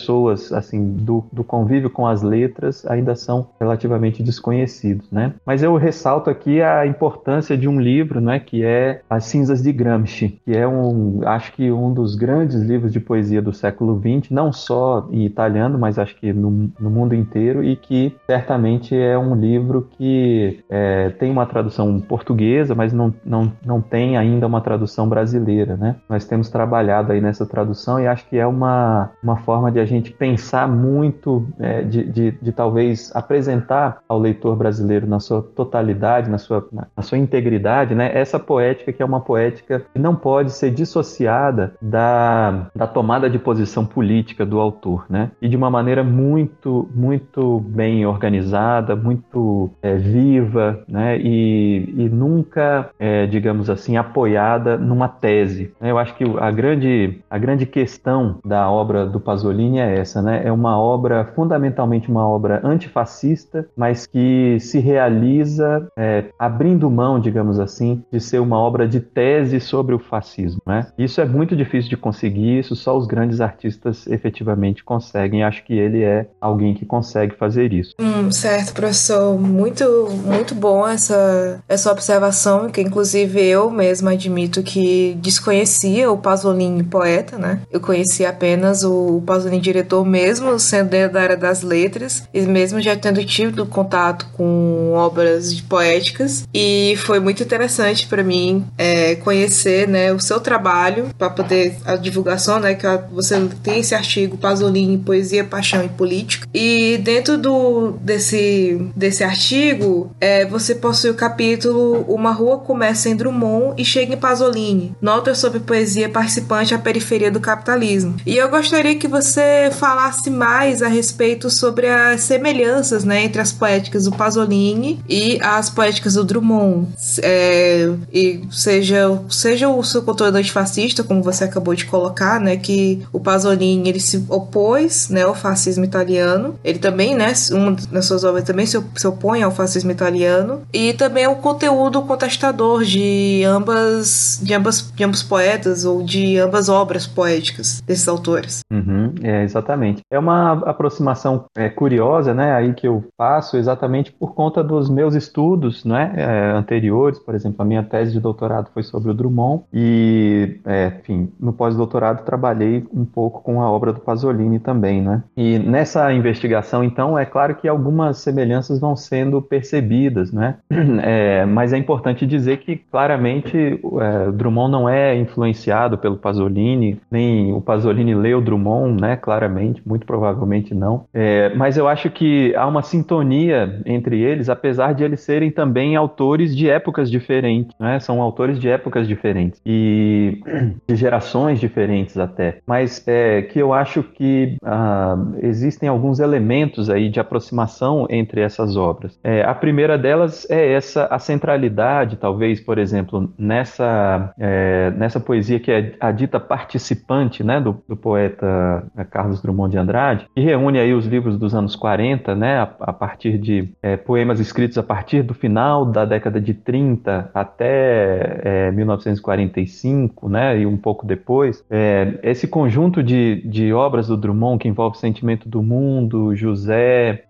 Speaker 3: assim, do, do convívio com as letras, ainda são relativamente desconhecidos, né? Mas eu ressalto aqui a importância de um livro, né, que é As Cinzas de Gramsci, que é um, acho que um dos grandes livros de poesia do século XX, não só em italiano, mas acho que no, no mundo inteiro, e que certamente é um livro que é, tem uma tradução portuguesa, mas não, não, não tem ainda uma tradução brasileira, né? Nós temos trabalhado aí nessa tradução e acho que é uma, uma forma de a gente pensar muito, é, de, de, de, talvez apresentar ao leitor brasileiro na sua totalidade, na sua, na sua integridade, né? Essa poética que é uma poética que não pode ser dissociada da, da tomada de posição política do autor, né? E de uma maneira muito, muito bem organizada, muito é, viva, né? E, e nunca, é, digamos assim, apoiada numa tese. Eu acho que a grande, a grande questão da obra do Pasolini é essa, né? É uma obra, fundamentalmente uma obra antifascista, mas que se realiza é, abrindo mão, digamos assim, de ser uma obra de tese sobre o fascismo, né? Isso é muito difícil de conseguir, isso só os grandes artistas efetivamente conseguem. Acho que ele é alguém que consegue fazer isso.
Speaker 2: Hum, certo, professor. Muito, muito bom essa, essa observação, que inclusive eu mesma admito que desconhecia o Pasolini poeta, né? Eu conhecia apenas o Pasolini diretor mesmo, sendo da área das letras, e mesmo já tendo tido contato com obras poéticas. E foi muito interessante para mim é, conhecer né, o seu trabalho, para poder a divulgação, né? Que você tem esse artigo Pasolini, Poesia, Paixão e Política. E dentro do, desse, desse artigo, é, você possui o capítulo Uma Rua Começa em Drummond e Chega em Pasolini. Notas sobre poesia participante à periferia do capitalismo. E eu gostaria que você falasse mais a respeito sobre as semelhanças né, entre as poéticas do Pasolini e as poéticas do Drummond. É, e seja, seja o seu conteúdo antifascista, como você acabou de colocar, né, que o Pasolini ele se opôs né, ao fascismo italiano. Ele também, né, uma das suas obras também se, opõe ao fascismo italiano. E também o conteúdo contestador de ambas, de ambas, de ambos poetas ou de ambas obras poéticas desses autores.
Speaker 3: Uhum, é, exatamente. É uma aproximação é, curiosa, né, aí que eu faço exatamente por conta dos meus estudos, né, é, anteriores. Por exemplo, a minha tese de doutorado foi sobre o Drummond e, é, enfim, no pós-doutorado trabalhei um pouco com a obra do Pasolini também, né. E nessa investigação, então, é claro que algumas semelhanças vão sendo percebidas, né, [CLEARS THROAT] é, mas é importante dizer que claramente é, Drummond não é influenciado pelo Pasolini, nem o Pasolini leu Drummond, né? Claramente, muito provavelmente não. É, mas eu acho que há uma sintonia entre eles, apesar de eles serem também autores de épocas diferentes, né? São autores de épocas diferentes e [CLEARS THROAT] de gerações diferentes até. Mas é, que eu acho que ah, existem alguns elementos aí de aproximação entre essas obras. É, a primeira delas é essa a centralidade, talvez, por exemplo, nessa é, nessa poesia que é a dita participante, né, do, do, poeta Carlos Drummond de Andrade, que reúne aí os livros dos anos 40, né, a, a partir de é, poemas escritos a partir do final da década de 30 até 1945, é, né, e um pouco depois. É, esse conjunto de, de obras do Drummond que envolve sentimento do mundo, José,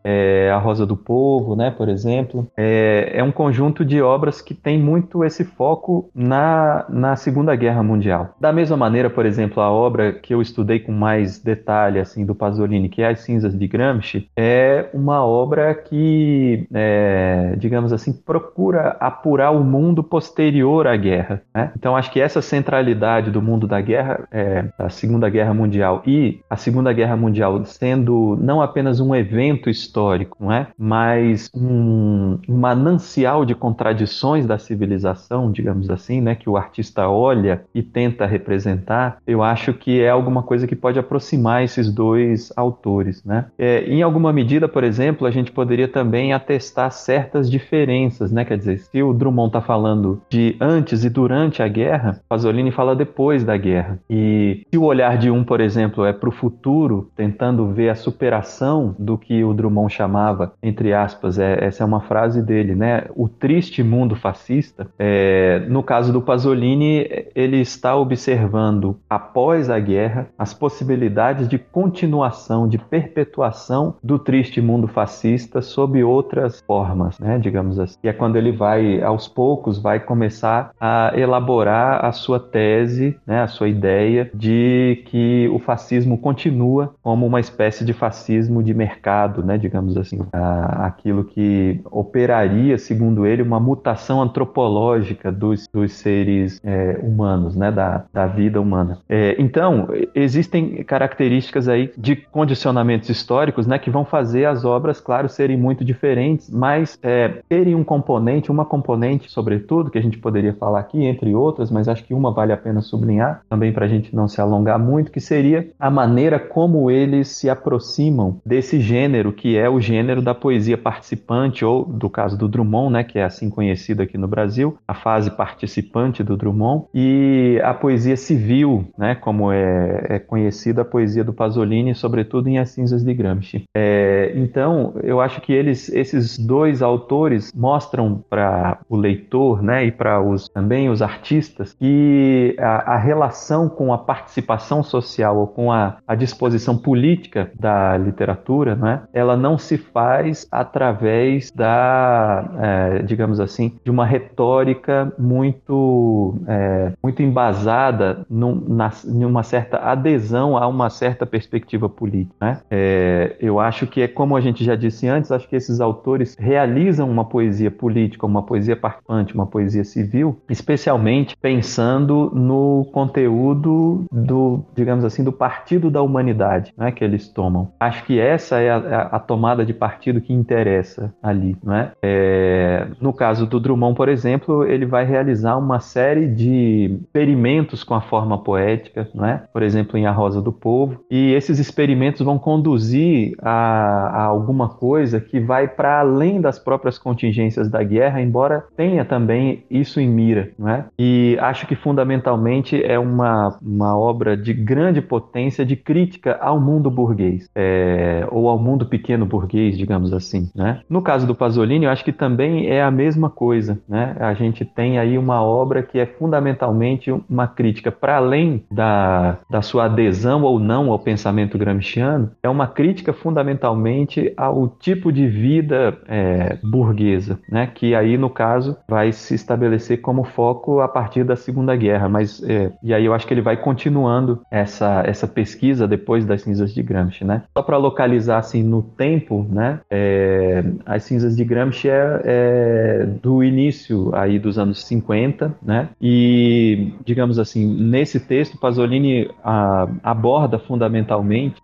Speaker 3: a Rosa do Povo, né, por exemplo, é, um conjunto de obras que tem muito esse foco na, na Segunda Guerra Mundial. Da mesma maneira, por exemplo, a obra que eu estudei com mais detalhe assim do Pasolini, que é As Cinzas de Gramsci, é uma obra que, é, digamos assim, procura apurar o mundo posterior à guerra. Né? Então, acho que essa centralidade do mundo da guerra, é, a Segunda Guerra Mundial e a Segunda Guerra Mundial sendo não apenas um evento histórico, não é? mas um, um manancial de contradições da civilização, digamos assim, né? que o artista olha e tenta representar, eu acho que é alguma coisa que pode aproximar esses dois autores. Né? É, em alguma medida, por exemplo, a gente poderia também atestar certas diferenças, né? quer dizer, se o Drummond está falando de antes e durante a guerra, Pasolini fala depois da guerra. E se o olhar de um, por exemplo, é para o futuro, tentando ver a superação do que o Drummond chamava, entre aspas, é, essa é uma frase dele, né? O triste mundo fascista. É, no caso do Pasolini, ele está observando, após a guerra, as possibilidades de continuação, de perpetuação do triste mundo fascista sob outras formas, né, digamos assim. E é quando ele vai, aos poucos, vai começar a elaborar a sua tese, né, a sua ideia de que o fascismo continua como uma espécie de fascismo de mercado, né, digamos assim, aquilo que operaria, segundo ele, uma mutação antropológica dos, dos seres é, humanos, né, da, da vida humana. É, então, existem características aí de condicionamentos históricos, né, que vão fazer as obras, claro, serem muito diferentes, mas é, terem um componente, uma componente, sobretudo, que a gente poderia falar aqui, entre outras, mas acho que uma vale a pena sublinhar, também para a gente não se alongar muito, que seria a maneira como eles se aproximam desse gênero que é o gênero da poesia participante, ou do caso do Drummond, né, que é assim conhecido aqui no Brasil, a fase participante do Drummond, e a poesia civil, né, como é, é conhecida a poesia do Pasolini, sobretudo em As Cinzas de Gramsci. É, então, eu acho que eles, esses dois autores mostram para o leitor, né, e para os também os artistas que a, a, relação com a participação social ou com a, a disposição política da literatura, né, ela não se faz através da, é, digamos assim, de uma retórica muito, é, muito embasada num, na, numa certa adesão a uma certa perspectiva política. Né? É, eu acho que é como a gente já disse antes, acho que esses autores realizam uma poesia política, uma poesia participante, uma poesia civil, especialmente pensando no conteúdo do, digamos assim, do partido da humanidade né, que eles tomam. Acho que essa é a, a tomada de partido que interessa ali. Né? É, no caso do Drummond, por exemplo, ele vai realizar uma série de experimentos com a forma poética, né? por exemplo, em A Rosa do Povo, e esses experimentos vão conduzir a, a alguma coisa que vai para além das próprias contingências da guerra, embora tenha também isso em mira. Né? E acho que fundamentalmente é uma, uma obra de grande potência de crítica ao mundo burguês, é, ou ao mundo pequeno burguês, digamos assim. Né? No caso do Pasolini, eu acho que também é a mesma coisa. Né? A gente tem aí uma obra que é fundamentalmente uma crítica para além da, da sua adesão ou não ao pensamento gramsciano, é uma crítica fundamentalmente ao tipo de vida é, burguesa, né? que aí, no caso, vai se estabelecer como foco a partir da Segunda Guerra. Mas, é, e aí eu acho que ele vai continuando essa, essa pesquisa depois das cinzas de Gramsci. Né? Só para localizar assim, no tempo, né? É, as cinzas de Gramsci é, é do início aí dos anos 50, né? E, digamos assim, nesse texto, Pasolini a, aborda fundamentalmente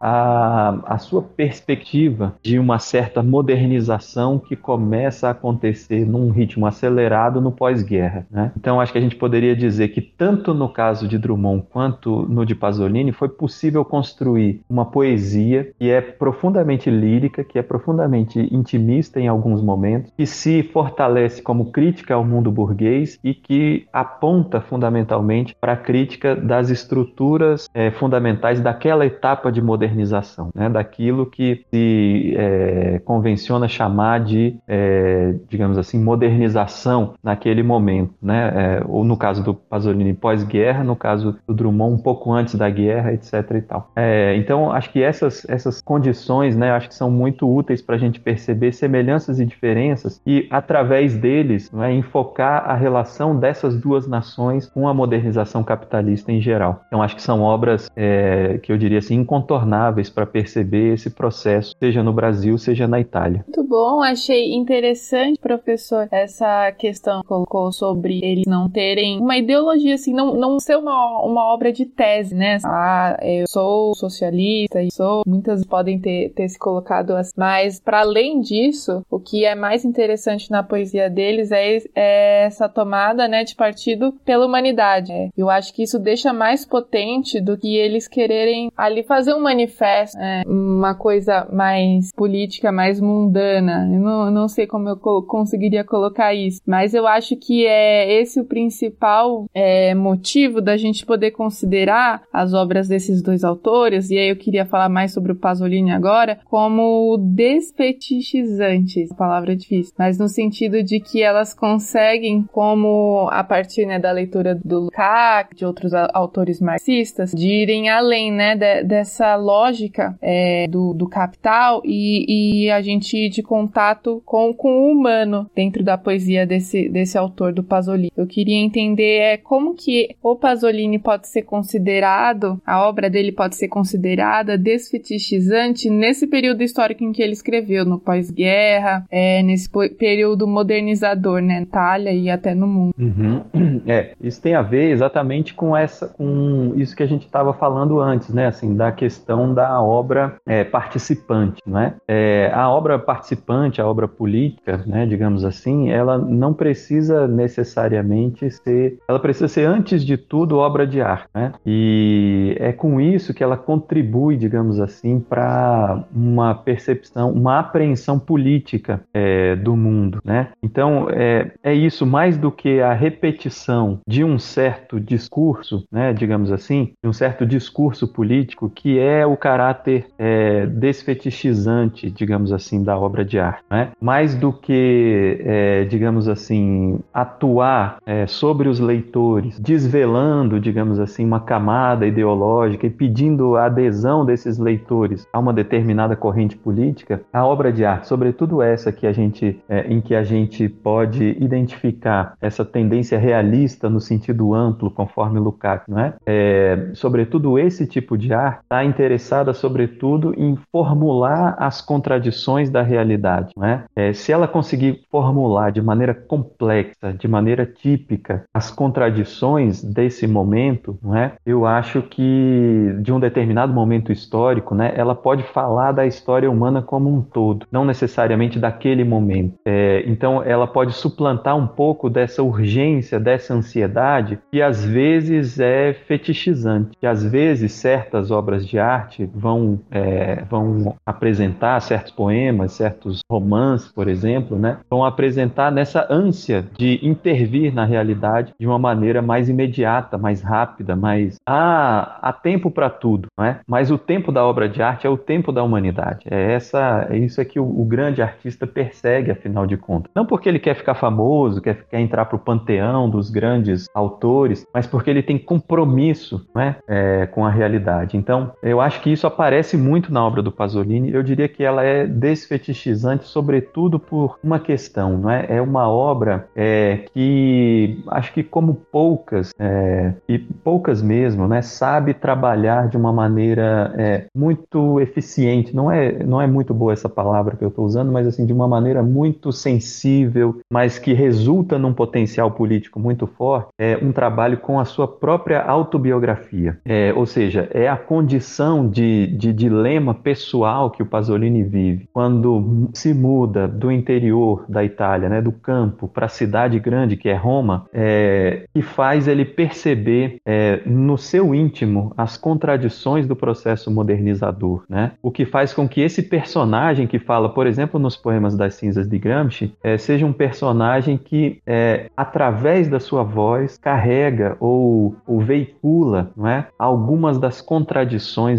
Speaker 3: a, a sua perspectiva de uma certa modernização que começa a acontecer num ritmo acelerado no pós-guerra, né? Então, acho que a gente poderia dizer que tanto no caso de Drummond quanto no de Pasolini foi possível construir uma poesia que é profundamente lírica, que é profundamente intimista em alguns momentos, que se fortalece como crítica ao mundo burguês e que aponta fundamentalmente para a crítica das estruturas é, fundamentais daquela etapa de modernização, né? daquilo que se é, convenciona chamar de, é, digamos assim, modernização naquele momento, né? É, ou no caso do Pasolini pós-guerra, no caso do Drummond um pouco antes da guerra, etc. e tal. É, então, acho que essas, essas condições, né, acho que são muito úteis para a gente perceber semelhanças e diferenças e, através deles, né, enfocar a relação dessas duas nações com a modernização capitalista em geral. Então, acho que são obras é, que eu diria assim, incontornáveis para perceber esse processo, seja no Brasil, seja na Itália.
Speaker 1: Muito bom, achei interessante, professor, essa questão que colocou sobre eles não terem uma ideologia, assim, não, não ser uma, uma obra de tese, né? Ah, eu sou socialista sou. Muitas podem ter, ter se colocado assim. Mas, para além disso, o que é mais interessante na poesia deles é, é essa tomada, né, de partido pela humanidade. É. Eu acho que isso deixa mais potente do que eles quererem fazer um manifesto, né, uma coisa mais política, mais mundana. Eu não, não sei como eu conseguiria colocar isso, mas eu acho que é esse o principal é, motivo da gente poder considerar as obras desses dois autores, e aí eu queria falar mais sobre o Pasolini agora, como despetixizantes. A palavra é difícil, mas no sentido de que elas conseguem, como a partir né, da leitura do Lukács, de outros autores marxistas, de irem além né, de, dessa lógica é, do, do capital e, e, a gente de contato com, com o humano dentro da poesia desse, desse autor do Pasolini. Eu queria entender é, como que o Pasolini pode ser considerado, a obra dele pode ser considerada desfetichizante nesse período histórico em que ele escreveu, no pós-guerra, é, nesse período modernizador, né, Itália e até no mundo.
Speaker 3: Uhum. [CLEARS THROAT] É, isso tem a ver exatamente com essa, com isso que a gente estava falando antes, né, assim, da questão da obra é, participante, né? É, a obra participante, a obra política, né, digamos assim, ela não precisa necessariamente ser, ela precisa ser antes de tudo obra de arte, né? E é com isso que ela contribui, digamos assim, para uma percepção, uma apreensão política é, do mundo, né? Então é, é isso mais do que a repetição de um certo discurso, né? Digamos assim, de um certo discurso político que é o caráter é, desfetichizante, digamos assim, da obra de arte, né? Mais do que, é, digamos assim, atuar é, sobre os leitores, desvelando, digamos assim, uma camada ideológica e pedindo a adesão desses leitores a uma determinada corrente política, a obra de arte, sobretudo essa que a gente, é, em que a gente pode identificar essa tendência realista no sentido amplo, conforme Lukács, não é? é sobretudo esse tipo de arte está interessada, sobretudo, em formular as contradições da realidade, não é? Se ela conseguir formular de maneira complexa, de maneira típica, as contradições desse momento, não é? Eu acho que de um determinado momento histórico, né? Ela pode falar da história humana como um todo, não necessariamente daquele momento. É, então, ela pode suplantar um pouco dessa urgência, dessa ansiedade, que às vezes é fetichizante, que às vezes certas obras de arte vão, é, vão apresentar certos poemas, certos romances, por exemplo, né? Vão apresentar nessa ânsia de intervir na realidade de uma maneira mais imediata, mais rápida, mais ah, há tempo para tudo, não é? Mas o tempo da obra de arte é o tempo da humanidade. É essa, é isso é que o, o grande artista persegue, afinal de contas. Não porque ele quer ficar famoso, quer, quer entrar para o panteão dos grandes autores, mas porque ele tem compromisso né, é, com a realidade. Então, eu acho que isso aparece muito na obra do Pasolini. Eu diria que ela é desfetichizante, sobretudo por uma questão, não é? É uma obra é, que acho que como poucas é, e poucas mesmo, né, sabe trabalhar de uma maneira é, muito eficiente. Não é, não é muito boa essa palavra que eu estou usando, mas assim de uma maneira muito sensível, mas que resulta num potencial político muito forte. É um trabalho com a sua própria autobiografia, é, ou seja, é a condição de, de dilema pessoal que o Pasolini vive quando se muda do interior da Itália, né, do campo para a cidade grande que é Roma, é, que faz ele perceber é, no seu íntimo as contradições do processo modernizador, né? O que faz com que esse personagem que fala, por exemplo, nos poemas das cinzas de Gramsci, é, seja um personagem que, é, através da sua voz, carrega ou, ou veicula, não é? Algumas das contradições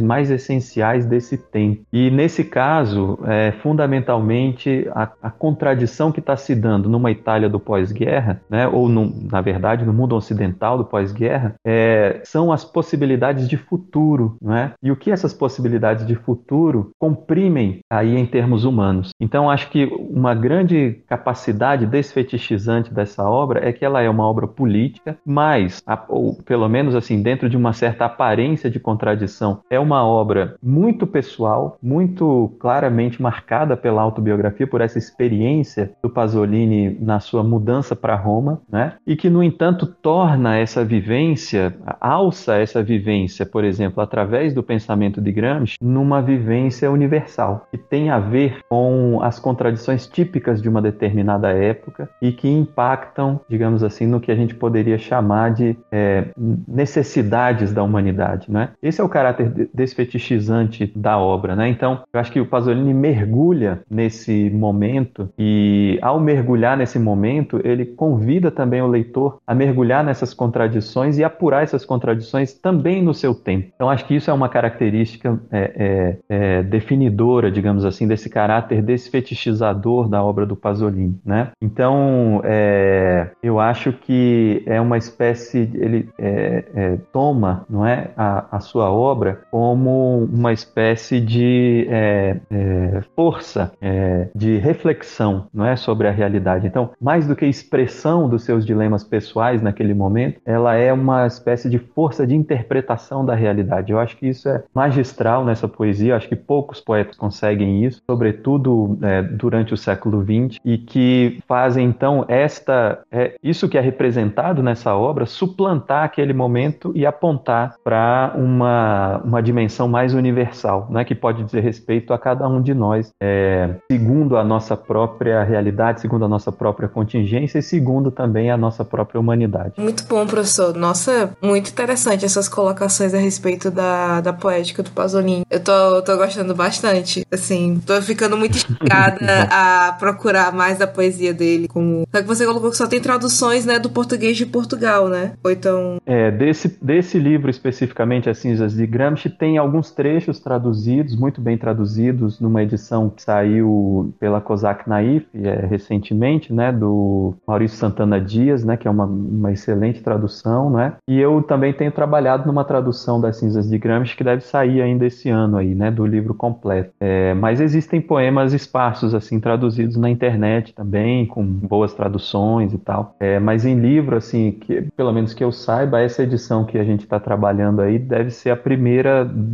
Speaker 3: mais essenciais desse tempo. E nesse caso, é, fundamentalmente, a, a contradição que está se dando numa Itália do pós-guerra, né? Ou no, na verdade no mundo ocidental do pós-guerra, é, são as possibilidades de futuro, não é? E o que essas possibilidades de futuro comprimem aí em termos humanos. Então, acho que uma grande capacidade desfetichizante dessa obra é que ela é uma obra política, mas, ou pelo menos assim, dentro de uma certa aparência de contradição, é uma obra muito pessoal, muito claramente marcada pela autobiografia, por essa experiência do Pasolini na sua mudança para Roma, né? E que, no entanto, torna essa vivência, alça essa vivência, por exemplo, através do pensamento de Gramsci, numa vivência universal, que tem a ver com as contradições típicas de uma determinada época e que impactam, digamos assim, no que a gente poderia chamar de é, necessidades da humanidade, né? Esse é o caráter desfetichizante da obra, né? Então, eu acho que o Pasolini mergulha nesse momento e, ao mergulhar nesse momento, ele convida também o leitor a mergulhar nessas contradições e apurar essas contradições também no seu tempo. Então, acho que isso é uma característica é, é, é, definidora, digamos assim, desse caráter desfetichizador da obra do Pasolini, né? Então, é, eu acho que é uma espécie, ele é, é, toma, não é, a, a, sua obra como uma espécie de é, é força é, de reflexão, não é, sobre a realidade. Então, mais do que expressão dos seus dilemas pessoais naquele momento, ela é uma espécie de força de interpretação da realidade. Eu acho que isso é magistral nessa poesia. Eu acho que poucos poetas conseguem isso, sobretudo é, durante o século XX, e que fazem então esta é, isso que é representado nessa obra suplantar aquele momento e apontar para uma, uma dimensão mais universal, né, que pode dizer respeito a cada um de nós, é, segundo a nossa própria realidade, segundo a nossa própria contingência e segundo também a nossa própria humanidade.
Speaker 2: Muito bom, professor. Nossa, muito interessante essas colocações a respeito da, da poética do Pasolini. Eu tô, tô gostando bastante. Assim, tô ficando muito instigada [LAUGHS] a procurar mais da poesia dele. Como... Só que você colocou que só tem traduções, né, do português de Portugal, né? Ou então...
Speaker 3: É, desse, desse livro especificamente, As Cinzas de Gramsci, tem alguns trechos traduzidos, muito bem traduzidos, numa edição que saiu pela Cosac Naif, é, recentemente, né, do Maurício Santana Dias, né, que é uma, uma excelente tradução, né? E eu também tenho trabalhado numa tradução das Cinzas de Gramsci que deve sair ainda esse ano aí, né, do livro completo. É, mas existem poemas esparsos assim traduzidos na internet também, com boas traduções e tal. É, mas em livro, assim, que pelo menos que eu saiba, essa edição que a gente está trabalhando aí deve ser a primeira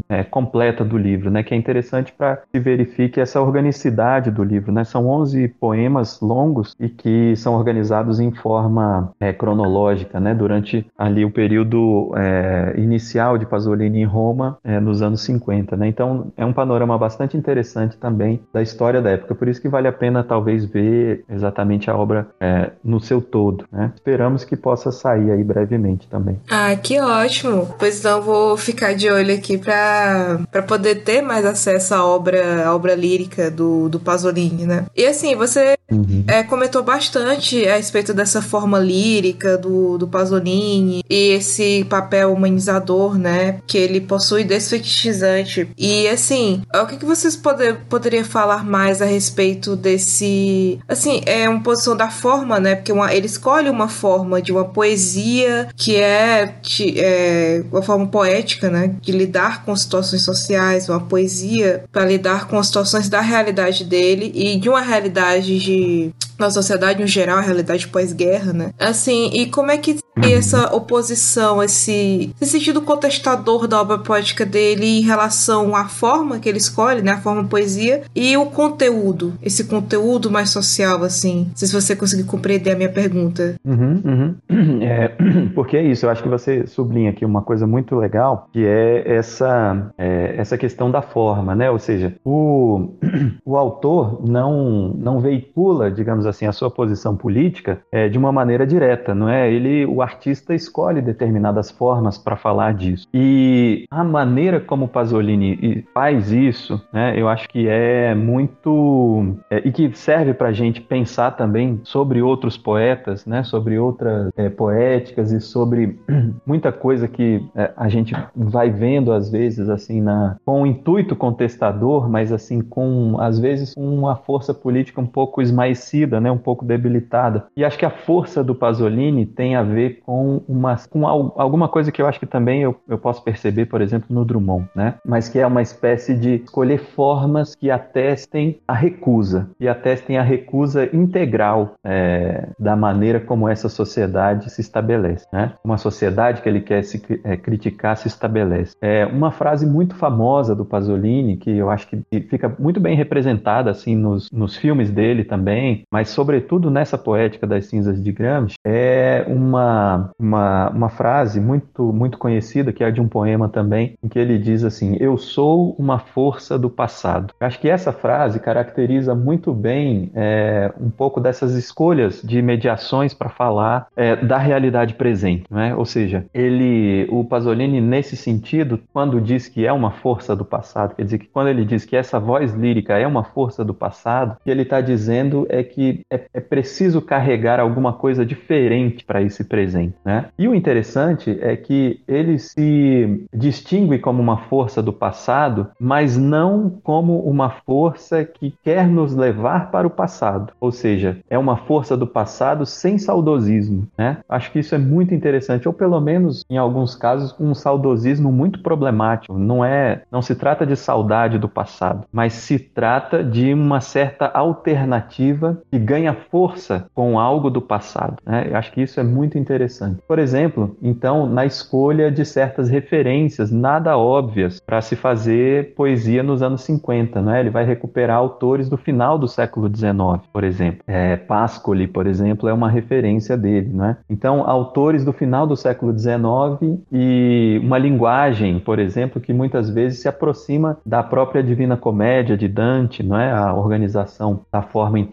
Speaker 3: é, completa do livro, né? Que é interessante para se verifique essa organicidade do livro, né? São 11 poemas longos e que são organizados em forma é, cronológica, né? Durante ali o período é, inicial de Pasolini em Roma, é, nos anos 50, né? Então é um panorama bastante interessante também da história da época. Por isso que vale a pena talvez ver exatamente a obra é, no seu todo, né? Esperamos que possa sair aí brevemente também.
Speaker 2: Ah, que ótimo! Pois então vou ficar de olho aqui para poder ter mais acesso à obra, à obra lírica do, do Pasolini, né? E assim, você uhum. é, comentou bastante a respeito dessa forma lírica do, do Pasolini e esse papel humanizador, né? Que ele possui desfetichizante. E assim, o que, que vocês poder, poderiam falar mais a respeito desse. Assim, é uma posição da forma, né? Porque uma, ele escolhe uma forma de uma poesia que é, é uma forma poética, né? De lidar com situações sociais, uma poesia para lidar com as situações da realidade dele e de uma realidade de na sociedade em geral, a realidade pós-guerra, né? Assim, e como é que essa oposição, esse, esse sentido contestador da obra poética dele em relação à forma que ele escolhe, né, a forma poesia, e o conteúdo, esse conteúdo mais social, assim. Não sei se você conseguir compreender a minha pergunta.
Speaker 3: Uhum, uhum. [CLEARS THROAT] É, [CLEARS THROAT] porque é isso, eu acho que você sublinha aqui uma coisa muito legal, que é essa, é, essa questão da forma, né? Ou seja, o, [CLEARS THROAT] o autor não, não veicula, digamos assim, a sua posição política é, de uma maneira direta, não é? Ele, o artista escolhe determinadas formas para falar disso. E a maneira como Pasolini faz isso, né, eu acho que é muito. É, e que serve para a gente pensar também sobre outros poetas, né, sobre outras é, poéticas e sobre [CLEARS THROAT] muita coisa que é, a gente vai vendo às vezes assim na com o intuito contestador, mas assim com às vezes uma força política um pouco esmaecida, né, um pouco debilitada. E acho que a força do Pasolini tem a ver com uma com alguma coisa que eu acho que também eu, eu posso perceber, por exemplo, no Drummond, né? Mas que é uma espécie de escolher formas que atestem a recusa e atestem a recusa integral é, da maneira como essa sociedade se estabelece, né? Uma sociedade que ele quer se é, criticar se estabelece. É uma frase muito famosa do Pasolini que eu acho que fica muito bem representada assim nos, nos filmes dele também, mas sobretudo nessa poética das cinzas de Gramsci é uma uma, uma, frase muito, muito conhecida, que é de um poema também, em que ele diz assim: Eu sou uma força do passado. Acho que essa frase caracteriza muito bem é, um pouco dessas escolhas de mediações para falar é, da realidade presente. Né? Ou seja, ele, o Pasolini, nesse sentido, quando diz que é uma força do passado, quer dizer que quando ele diz que essa voz lírica é uma força do passado, o que ele está dizendo é que é, é preciso carregar alguma coisa diferente para esse presente. Né? E o interessante é que ele se distingue como uma força do passado, mas não como uma força que quer nos levar para o passado. Ou seja, é uma força do passado sem saudosismo. Né? Acho que isso é muito interessante, ou pelo menos, em alguns casos, um saudosismo muito problemático. Não é, não se trata de saudade do passado, mas se trata de uma certa alternativa que ganha força com algo do passado. Né? Eu acho que isso é muito interessante. Por exemplo, então, na escolha de certas referências nada óbvias para se fazer poesia nos anos 50, né? Ele vai recuperar autores do final do século XIX, por exemplo. É, Pascoli, por exemplo, é uma referência dele, né? Então, autores do final do século XIX e uma linguagem, por exemplo, que muitas vezes se aproxima da própria Divina Comédia de Dante, não é? A organização da forma em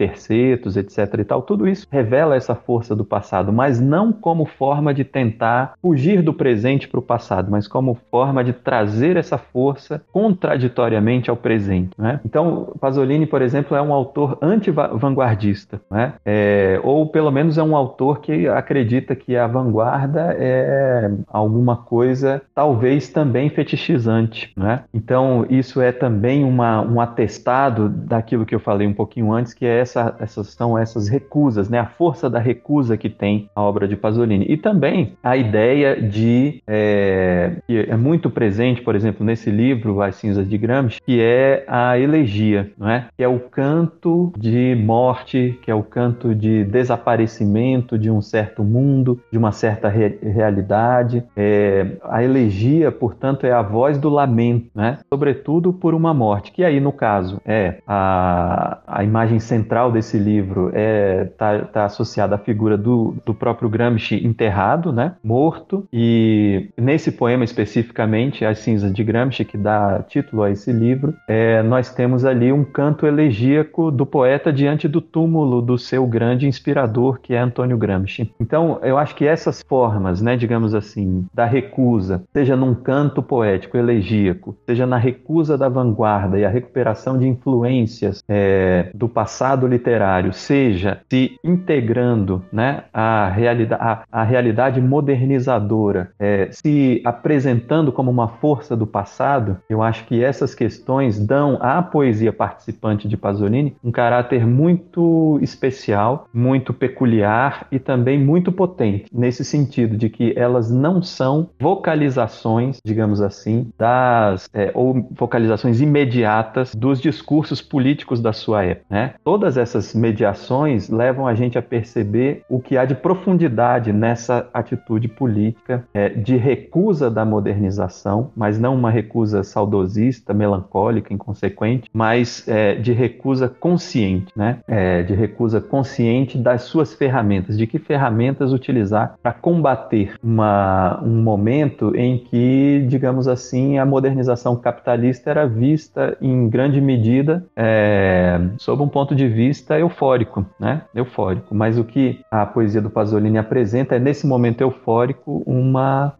Speaker 3: etc. e tal. Tudo isso revela essa força do passado, mas não como forma de tentar fugir do presente para o passado, mas como forma de trazer essa força contraditoriamente ao presente. Né? Então, Pasolini, por exemplo, é um autor anti-vanguardista, né? é, ou pelo menos é um autor que acredita que a vanguarda é alguma coisa talvez também fetichizante. Né? Então, isso é também uma, um atestado daquilo que eu falei um pouquinho antes, que é essa, são essas recusas, né? a força da recusa que tem a obra de Pasolini. E também a ideia de, é, que é muito presente, por exemplo, nesse livro, As Cinzas de Gramsci, que é a elegia, não é? que é o canto de morte, que é o canto de desaparecimento de um certo mundo, de uma certa re realidade. É, a elegia, portanto, é a voz do lamento, né? sobretudo por uma morte, que aí, no caso, é a, a imagem central desse livro está é, tá, tá associada à figura do, do próprio Gramsci enterrado, né? morto, e nesse poema especificamente, As Cinzas de Gramsci, que dá título a esse livro, é, nós temos ali um canto elegíaco do poeta diante do túmulo do seu grande inspirador, que é Antônio Gramsci. Então, eu acho que essas formas, né, digamos assim, da recusa, seja num canto poético elegíaco, seja na recusa da vanguarda e a recuperação de influências é, do passado literário, seja se integrando né, realidade, a, a realidade modernizadora, é, se apresentando como uma força do passado, eu acho que essas questões dão à poesia participante de Pasolini um caráter muito especial, muito peculiar e também muito potente, nesse sentido de que elas não são vocalizações, digamos assim, das é, ou vocalizações imediatas dos discursos políticos da sua época. Né? Todas essas mediações levam a gente a perceber o que há de profundidade nessa atitude política é, de recusa da modernização, mas não uma recusa saudosista, melancólica, inconsequente, mas é, de recusa consciente, né? É, de recusa consciente das suas ferramentas, de que ferramentas utilizar para combater uma, um momento em que, digamos assim, a modernização capitalista era vista em grande medida é, sob um ponto de vista eufórico, né? Eufórico. Mas o que a poesia do Pasolini apresenta é nesse momento eufórico uma,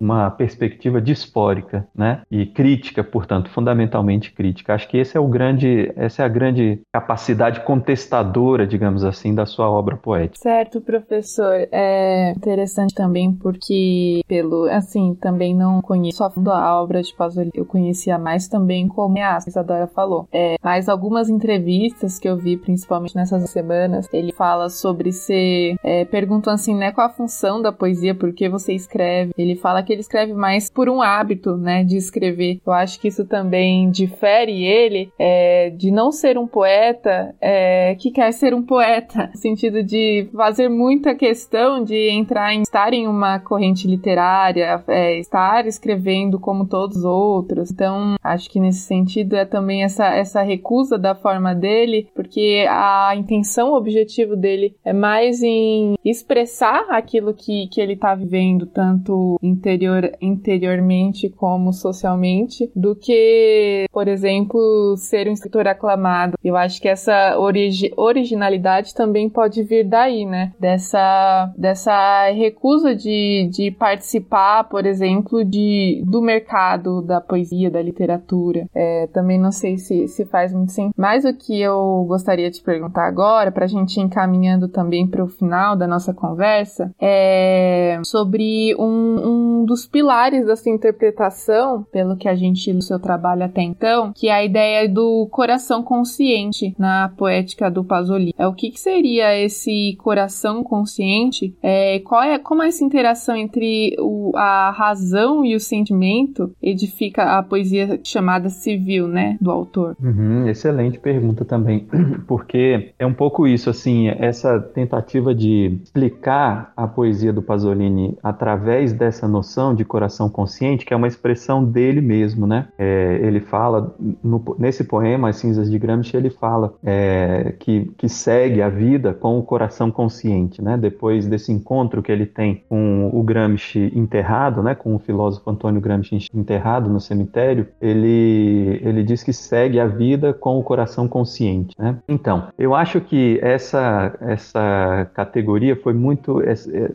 Speaker 3: uma perspectiva dispórica, né? E crítica, portanto, fundamentalmente crítica. Acho que esse é o grande, essa é a grande capacidade contestadora, digamos assim, da sua obra poética.
Speaker 1: Certo, professor. É interessante também porque pelo, assim, também não conheço a fundo a obra de Pasolini. Eu conhecia mais também como a Isadora falou. É, mas algumas entrevistas que eu vi, principalmente nessas semanas, ele fala sobre ser, é, perguntam assim, né, qual a função da poesia, por que você escreve. Ele fala que ele escreve mais por um hábito, né, de escrever. Eu acho que isso também difere ele é, de não ser um poeta é, que quer ser um poeta, no sentido de fazer muita questão de entrar em estar em uma corrente literária, é, estar escrevendo como todos os outros. Então, acho que nesse sentido é também essa, essa recusa da forma dele, porque a intenção, o objetivo dele é mais em expressar aquilo que, que ele está vivendo, tanto interior interior, interiormente como socialmente, do que, por exemplo, ser um escritor aclamado. Eu acho que essa origi originalidade também pode vir daí, né? Dessa, dessa recusa de, de participar, por exemplo, de, do mercado da poesia, da literatura. É, também não sei se, se faz muito sentido. Mas o que eu gostaria de perguntar agora, para a gente ir encaminhando também para o final da nossa conversa, é sobre um, um dos pilares dessa interpretação, pelo que a gente no seu trabalho até então, que é a ideia do coração consciente na poética do Pasolini. É o que, que seria esse coração consciente? É, qual é como é essa interação entre o, a razão e o sentimento edifica a poesia chamada civil, né, do autor?
Speaker 3: Uhum, excelente pergunta também, [CLEARS THROAT] porque é um pouco isso, assim, essa tentativa de explicar a poesia do Pasolini através dessa noção de coração consciente, que é uma expressão dele mesmo, né? É, ele fala, no, nesse poema, As Cinzas de Gramsci, ele fala é, que, que segue a vida com o coração consciente, né? Depois desse encontro que ele tem com o Gramsci enterrado, né? Com o filósofo Antônio Gramsci enterrado no cemitério, ele, ele diz que segue a vida com o coração consciente, né? Então, eu acho que essa, essa categoria foi muito,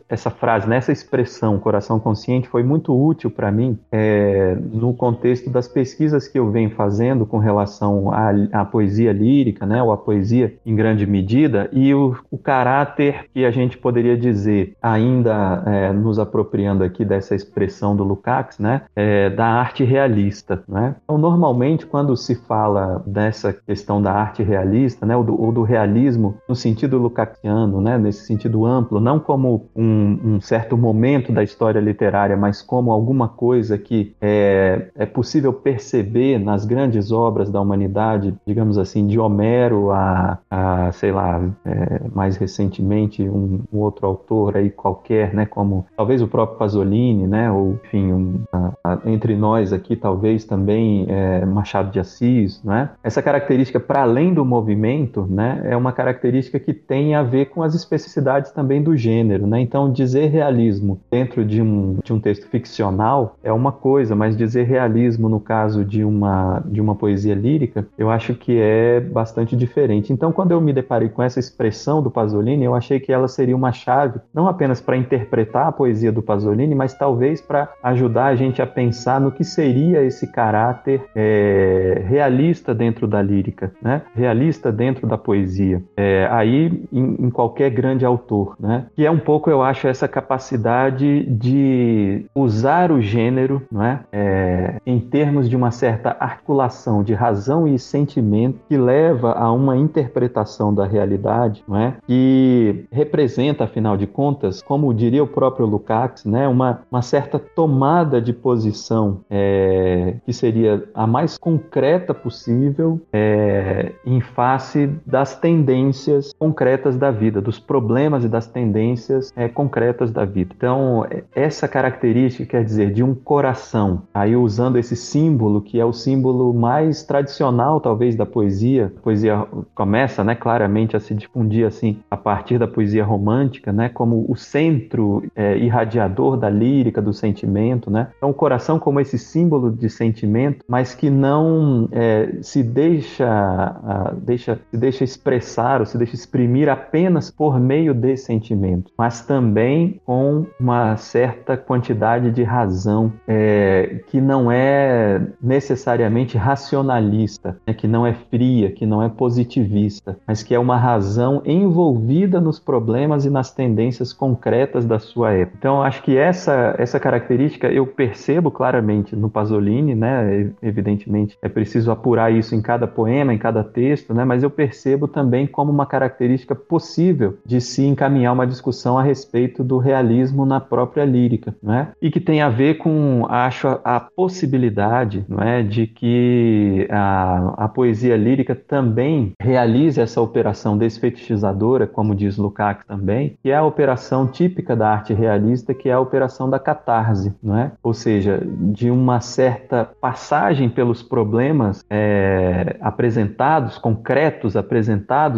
Speaker 3: essa frase, nessa né? expressão, coração consciente, foi muito útil para mim é, no contexto das pesquisas que eu venho fazendo com relação à, à poesia lírica, né? Ou à poesia em grande medida, e o, o caráter que a gente poderia dizer, ainda é, nos apropriando aqui dessa expressão do Lukács, né? É, da arte realista, né? Então, normalmente, quando se fala dessa questão da arte realista, né? Ou do, ou do realismo no sentido lukácsiano, né? Nesse sentido amplo, não como um, um certo momento da história literária, mas como alguma coisa que é, é possível perceber nas grandes obras da humanidade, digamos assim, de Homero a, a sei lá, é, mais recentemente um, um, outro autor aí qualquer, né? Como talvez o próprio Pasolini, né? Ou enfim, um, a, a, entre nós aqui talvez também é, Machado de Assis, né? Essa característica para além do movimento, né? É uma característica que tem a ver com as especificidades também do gênero, né? Então dizer realismo dentro de um, de um texto ficcional é uma coisa, mas dizer realismo no caso de uma de uma poesia lírica, eu acho que é bastante diferente. Então quando eu me deparei com essa expressão do Pasolini, eu achei que ela seria uma chave não apenas para interpretar a poesia do Pasolini, mas talvez para ajudar a gente a pensar no que seria esse caráter é, realista dentro da lírica, né? realista dentro da poesia, é, aí em, em, qualquer grande autor, né? que é um pouco, eu acho, essa capacidade de usar o gênero é? é, em termos de uma certa articulação de razão e sentimento que leva a uma interpretação da realidade, não é? que representa, afinal de contas, como diria o próprio Lukács, né? uma, uma certa tomada de posição é, que seria a mais concreta possível é, em face das tendências concretas da vida, dos problemas e das tendências é, concretas da vida. Então, essa característica quer dizer de um coração, aí usando esse símbolo que é o símbolo mais tradicional, talvez, da poesia. A poesia começa, né, claramente a se difundir assim a partir da poesia romântica, né, como o centro é, irradiador da lírica, do sentimento, né. Então, o coração como esse símbolo de sentimento, mas que não é, se deixa, uh, deixa, se deixa expressar ou se deixa exprimir apenas por meio de sentimento, mas também com uma certa quantidade de razão é, que não é necessariamente racionalista, né, que não é fria, que não é positivista, mas que é uma razão envolvida nos problemas e nas tendências concretas da sua época. Então, acho que essa, essa característica eu percebo claramente no Pasolini, né? Evidentemente, é preciso apurar isso em cada poema, em cada texto, né? Mas eu percebo também como uma característica possível de se encaminhar uma discussão a respeito do realismo na própria lírica, né? E que tem a ver com, acho, a, possibilidade, não é, de que a, a poesia lírica também realize essa operação desfetichizadora, como diz Lukács também, que é a operação típica da arte realista, que é a operação da catarse, não é? Ou seja, seja, de uma certa passagem pelos problemas é, apresentados, concretos apresentados,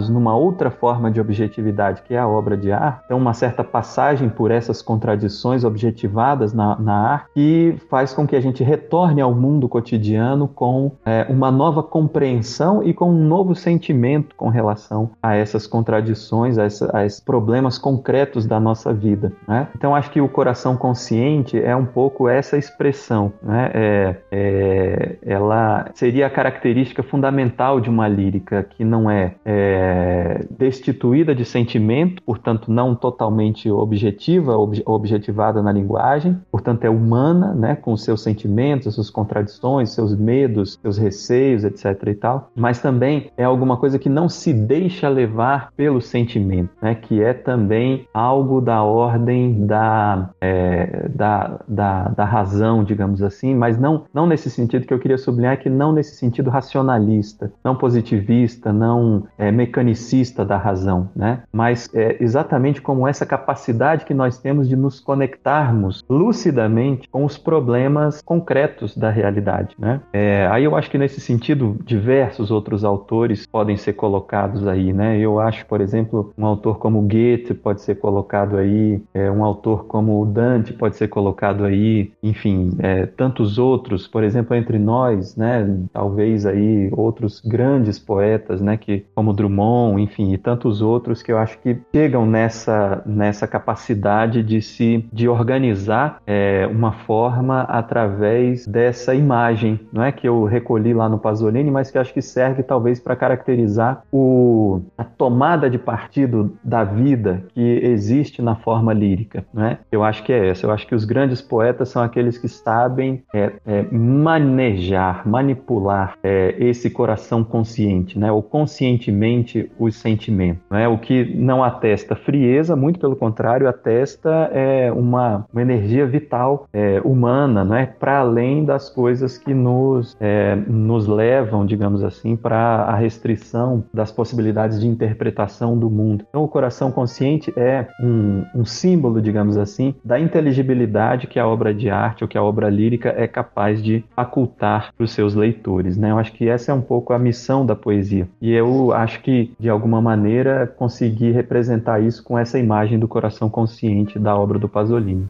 Speaker 3: numa outra forma de objetividade, que é a obra de arte. Então, uma certa passagem por essas contradições objetivadas na, na arte, que faz com que a gente retorne ao mundo cotidiano com é, uma nova compreensão e com um novo sentimento com relação a essas contradições, a, essa, a esses problemas concretos da nossa vida. Né? Então, acho que o coração consciente é um pouco essa expressão. Né? É, é, ela seria a característica fundamental de uma lírica que não é, é destituída de sentimento, portanto, não totalmente objetiva, ob, objetivada na linguagem, portanto, é humana, né? com seus sentimentos, suas contradições, seus medos, seus receios, etc. e tal, mas também é alguma coisa que não se deixa levar pelo sentimento, né? que é também algo da ordem da, é, da, da, da, razão, digamos assim, mas não, não nesse sentido que eu queria sublinhar, que não nesse sentido racionalista, não positivista, não é, mecanicista da razão, né? mas é, exatamente como essa capacidade que nós temos de nos conectarmos lucidamente com os problemas concretos da realidade. Né? É, aí eu acho que nesse sentido, diversos outros autores podem ser colocados aí. Né? Eu acho, por exemplo, um autor como Goethe pode ser colocado aí, é, um autor como Dante pode ser colocado aí, enfim, é, tantos outros, por exemplo, entre nós, né, talvez aí outros grandes poetas, né, que como Drummond, enfim, e tantos outros que eu acho que chegam nessa nessa capacidade de se de organizar é, uma forma através dessa imagem, não é que eu recolhi lá no Pasolini, mas que acho que serve talvez para caracterizar o, a tomada de partido da vida que existe na forma lírica, não é? Eu acho que é essa. Eu acho que os grandes poetas são aqueles que sabem é, é, manejar, manipular é, esse coração consciente, né? Ou conscientemente os sentimentos, né? O que não atesta frieza, muito pelo contrário, atesta é, uma, uma energia vital é, humana, né? Para além das coisas que nos é, nos levam, digamos assim, para a restrição das possibilidades de interpretação do mundo. Então, o coração consciente é um, um símbolo, digamos assim, da inteligibilidade que a obra de arte ou que a obra lírica é capaz de facultar para os seus leitores. Né? Eu acho que essa é um pouco a missão da poesia. E eu acho que, de alguma maneira, consegui representar isso com essa imagem do coração consciente da obra do Pasolini.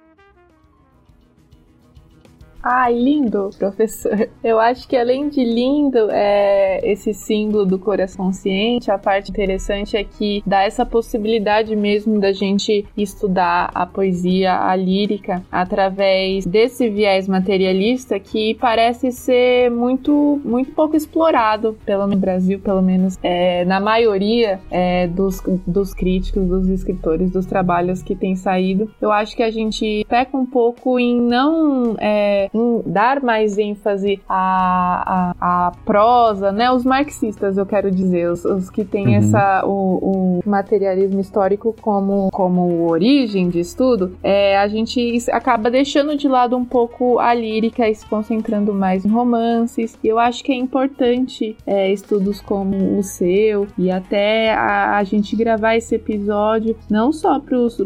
Speaker 1: Ah, lindo, professor. [LAUGHS] Eu acho que além de lindo, é esse símbolo do coração consciente, a parte interessante é que dá essa possibilidade mesmo da gente estudar a poesia, a lírica, através desse viés materialista que parece ser muito, muito pouco explorado, pelo no Brasil, pelo menos é, na maioria é, dos, dos críticos, dos escritores, dos trabalhos que têm saído. Eu acho que a gente peca um pouco em não é, dar mais ênfase à, à, à, prosa, né? Os marxistas, eu quero dizer, os, os que têm uhum. essa, o, o, materialismo histórico como, como origem de estudo, é, a gente acaba deixando de lado um pouco a lírica e se concentrando mais em romances. E eu acho que é importante é, estudos como o seu e até a, a gente gravar esse episódio não só para os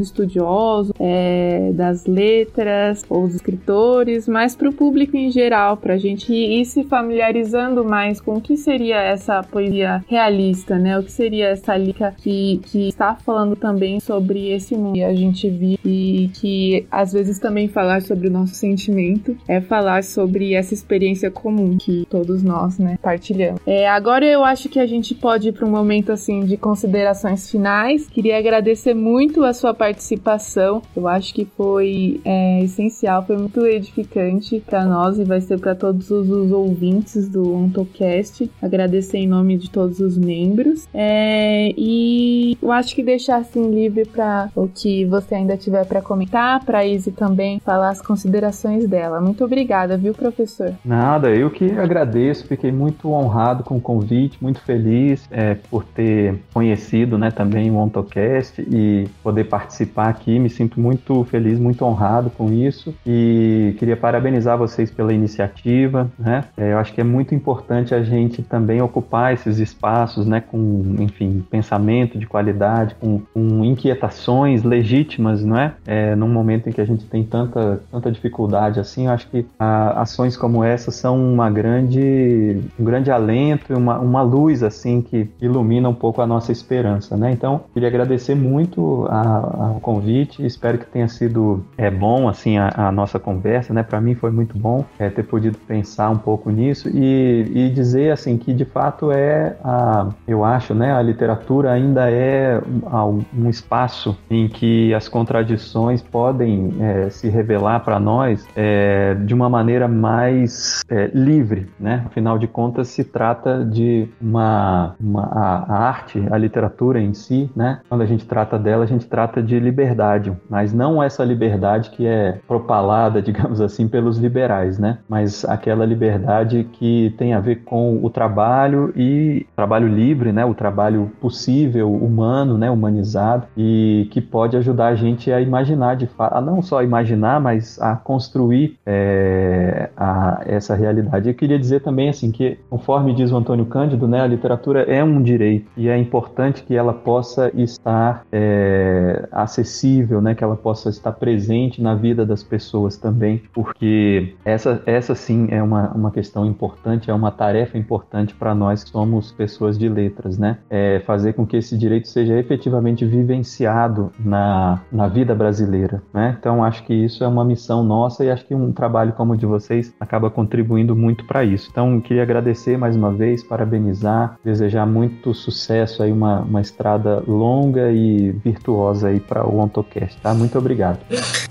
Speaker 1: estudiosos é, das letras ou os escritores mas para o público em geral, para a gente ir se familiarizando mais com o que seria essa poesia realista, né? O que seria essa lica que, que está falando também sobre esse mundo que a gente vive e que às vezes também falar sobre o nosso sentimento é falar sobre essa experiência comum que todos nós, né, partilhamos. É, agora eu acho que a gente pode ir para um momento assim de considerações finais. Queria agradecer muito a sua participação. Eu acho que foi é, essencial, foi muito edificante gratificante para nós e vai ser para todos os, ouvintes do OntoCast. Agradecer em nome de todos os membros. É, e eu acho que deixar assim livre para o que você ainda tiver para comentar, para Izzy também falar as considerações dela. Muito obrigada, viu, professor?
Speaker 3: Nada, eu que agradeço, fiquei muito honrado com o convite, muito feliz é, por ter conhecido né, também o OntoCast e poder participar aqui. Me sinto muito feliz, muito honrado com isso. E que queria parabenizar vocês pela iniciativa, né? É, eu acho que é muito importante a gente também ocupar esses espaços, né, com, enfim, pensamento de qualidade, com, com inquietações legítimas, não é? é? Num momento em que a gente tem tanta, tanta dificuldade assim, eu acho que a, ações como essa são uma grande, um grande alento, uma, uma luz assim que ilumina um pouco a nossa esperança, né? Então, queria agradecer muito ao convite, espero que tenha sido é, bom assim a, a nossa conversa, né? Para mim foi muito bom é, ter podido pensar um pouco nisso e, e dizer assim que de fato é a, eu acho, né? A literatura ainda é um, um espaço em que as contradições podem é, se revelar para nós é, de uma maneira mais é, livre, né? Afinal de contas, se trata de uma, uma a, a, arte, a literatura em si, né? Quando a gente trata dela, a gente trata de liberdade, mas não essa liberdade que é propalada, [LAUGHS] digamos assim, pelos liberais, né? Mas aquela liberdade que tem a ver com o trabalho e trabalho livre, né? O trabalho possível, humano, né? Humanizado e que pode ajudar a gente a imaginar de fato, não só imaginar, mas a construir é, a, essa realidade. Eu queria dizer também assim que, conforme diz o Antônio Cândido, né? A literatura é um direito e é importante que ela possa estar é, acessível, né? Que ela possa estar presente na vida das pessoas também, porque essa, essa sim é uma, uma questão importante, é uma tarefa importante para nós que somos pessoas de letras, né? É fazer com que esse direito seja efetivamente vivenciado na, na vida brasileira, né? Então acho que isso é uma missão nossa e acho que um trabalho como o de vocês acaba contribuindo muito para isso. Então queria agradecer mais uma vez, parabenizar, desejar muito sucesso aí, uma, uma estrada longa e virtuosa aí para o OntoCast, tá? Muito obrigado.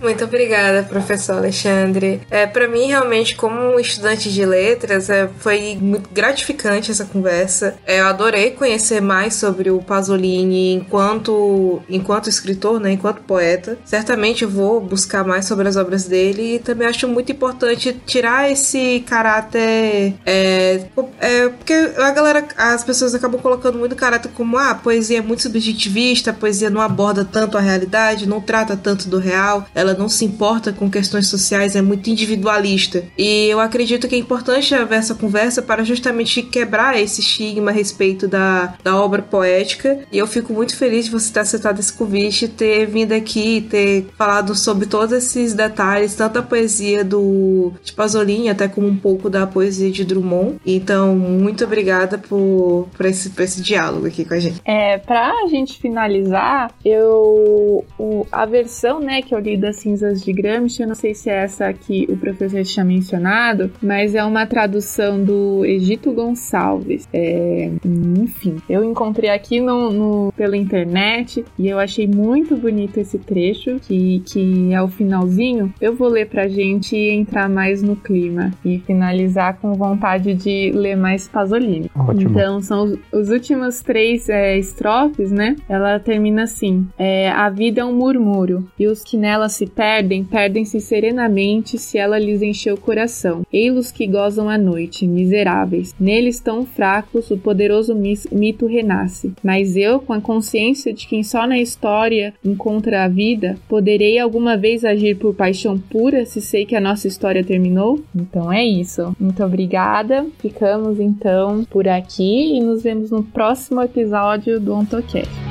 Speaker 2: Muito obrigada, professor Alexandre. É, para mim, realmente, como estudante de letras, é, foi muito gratificante essa conversa. É, eu adorei conhecer mais sobre o Pasolini enquanto, enquanto escritor, né, enquanto poeta. Certamente vou buscar mais sobre as obras dele e também acho muito importante tirar esse caráter. É, é, porque a galera, as pessoas acabam colocando muito caráter como ah, a poesia é muito subjetivista, a poesia não aborda tanto a realidade, não trata tanto do real, ela não se importa com questões sociais, é muito individualista. E eu acredito que é importante haver essa conversa para justamente quebrar esse estigma a respeito da, da obra poética. E eu fico muito feliz de você ter aceitado esse convite, ter vindo aqui, ter falado sobre todos esses detalhes, tanto a poesia do de Pasolini, até como um pouco da poesia de Drummond. Então, muito obrigada por, por, esse, por esse diálogo aqui com a gente.
Speaker 1: É, pra gente finalizar, eu o, a versão, né, que eu li das cinzas de Gramsci, eu não sei se é essa que o professor tinha mencionado, mas é uma tradução do Egito Gonçalves. É, enfim, eu encontrei aqui no, no, pela internet e eu achei muito bonito esse trecho, que, que é o finalzinho. Eu vou ler pra gente entrar mais no clima e finalizar com vontade de ler mais Pasolini.
Speaker 3: Ótimo.
Speaker 1: Então, são os, os últimos três é, estrofes, né? Ela termina assim: é, A vida é um murmúrio, e os que nela se perdem, perdem-se serenamente se ela lhes encheu o coração. Ei-los que gozam a noite, miseráveis. Neles tão fracos, o poderoso mito renasce. Mas eu, com a consciência de quem só na história encontra a vida, poderei alguma vez agir por paixão pura se sei que a nossa história terminou? Então é isso. Muito obrigada. Ficamos então por aqui e nos vemos no próximo episódio do OntoCast.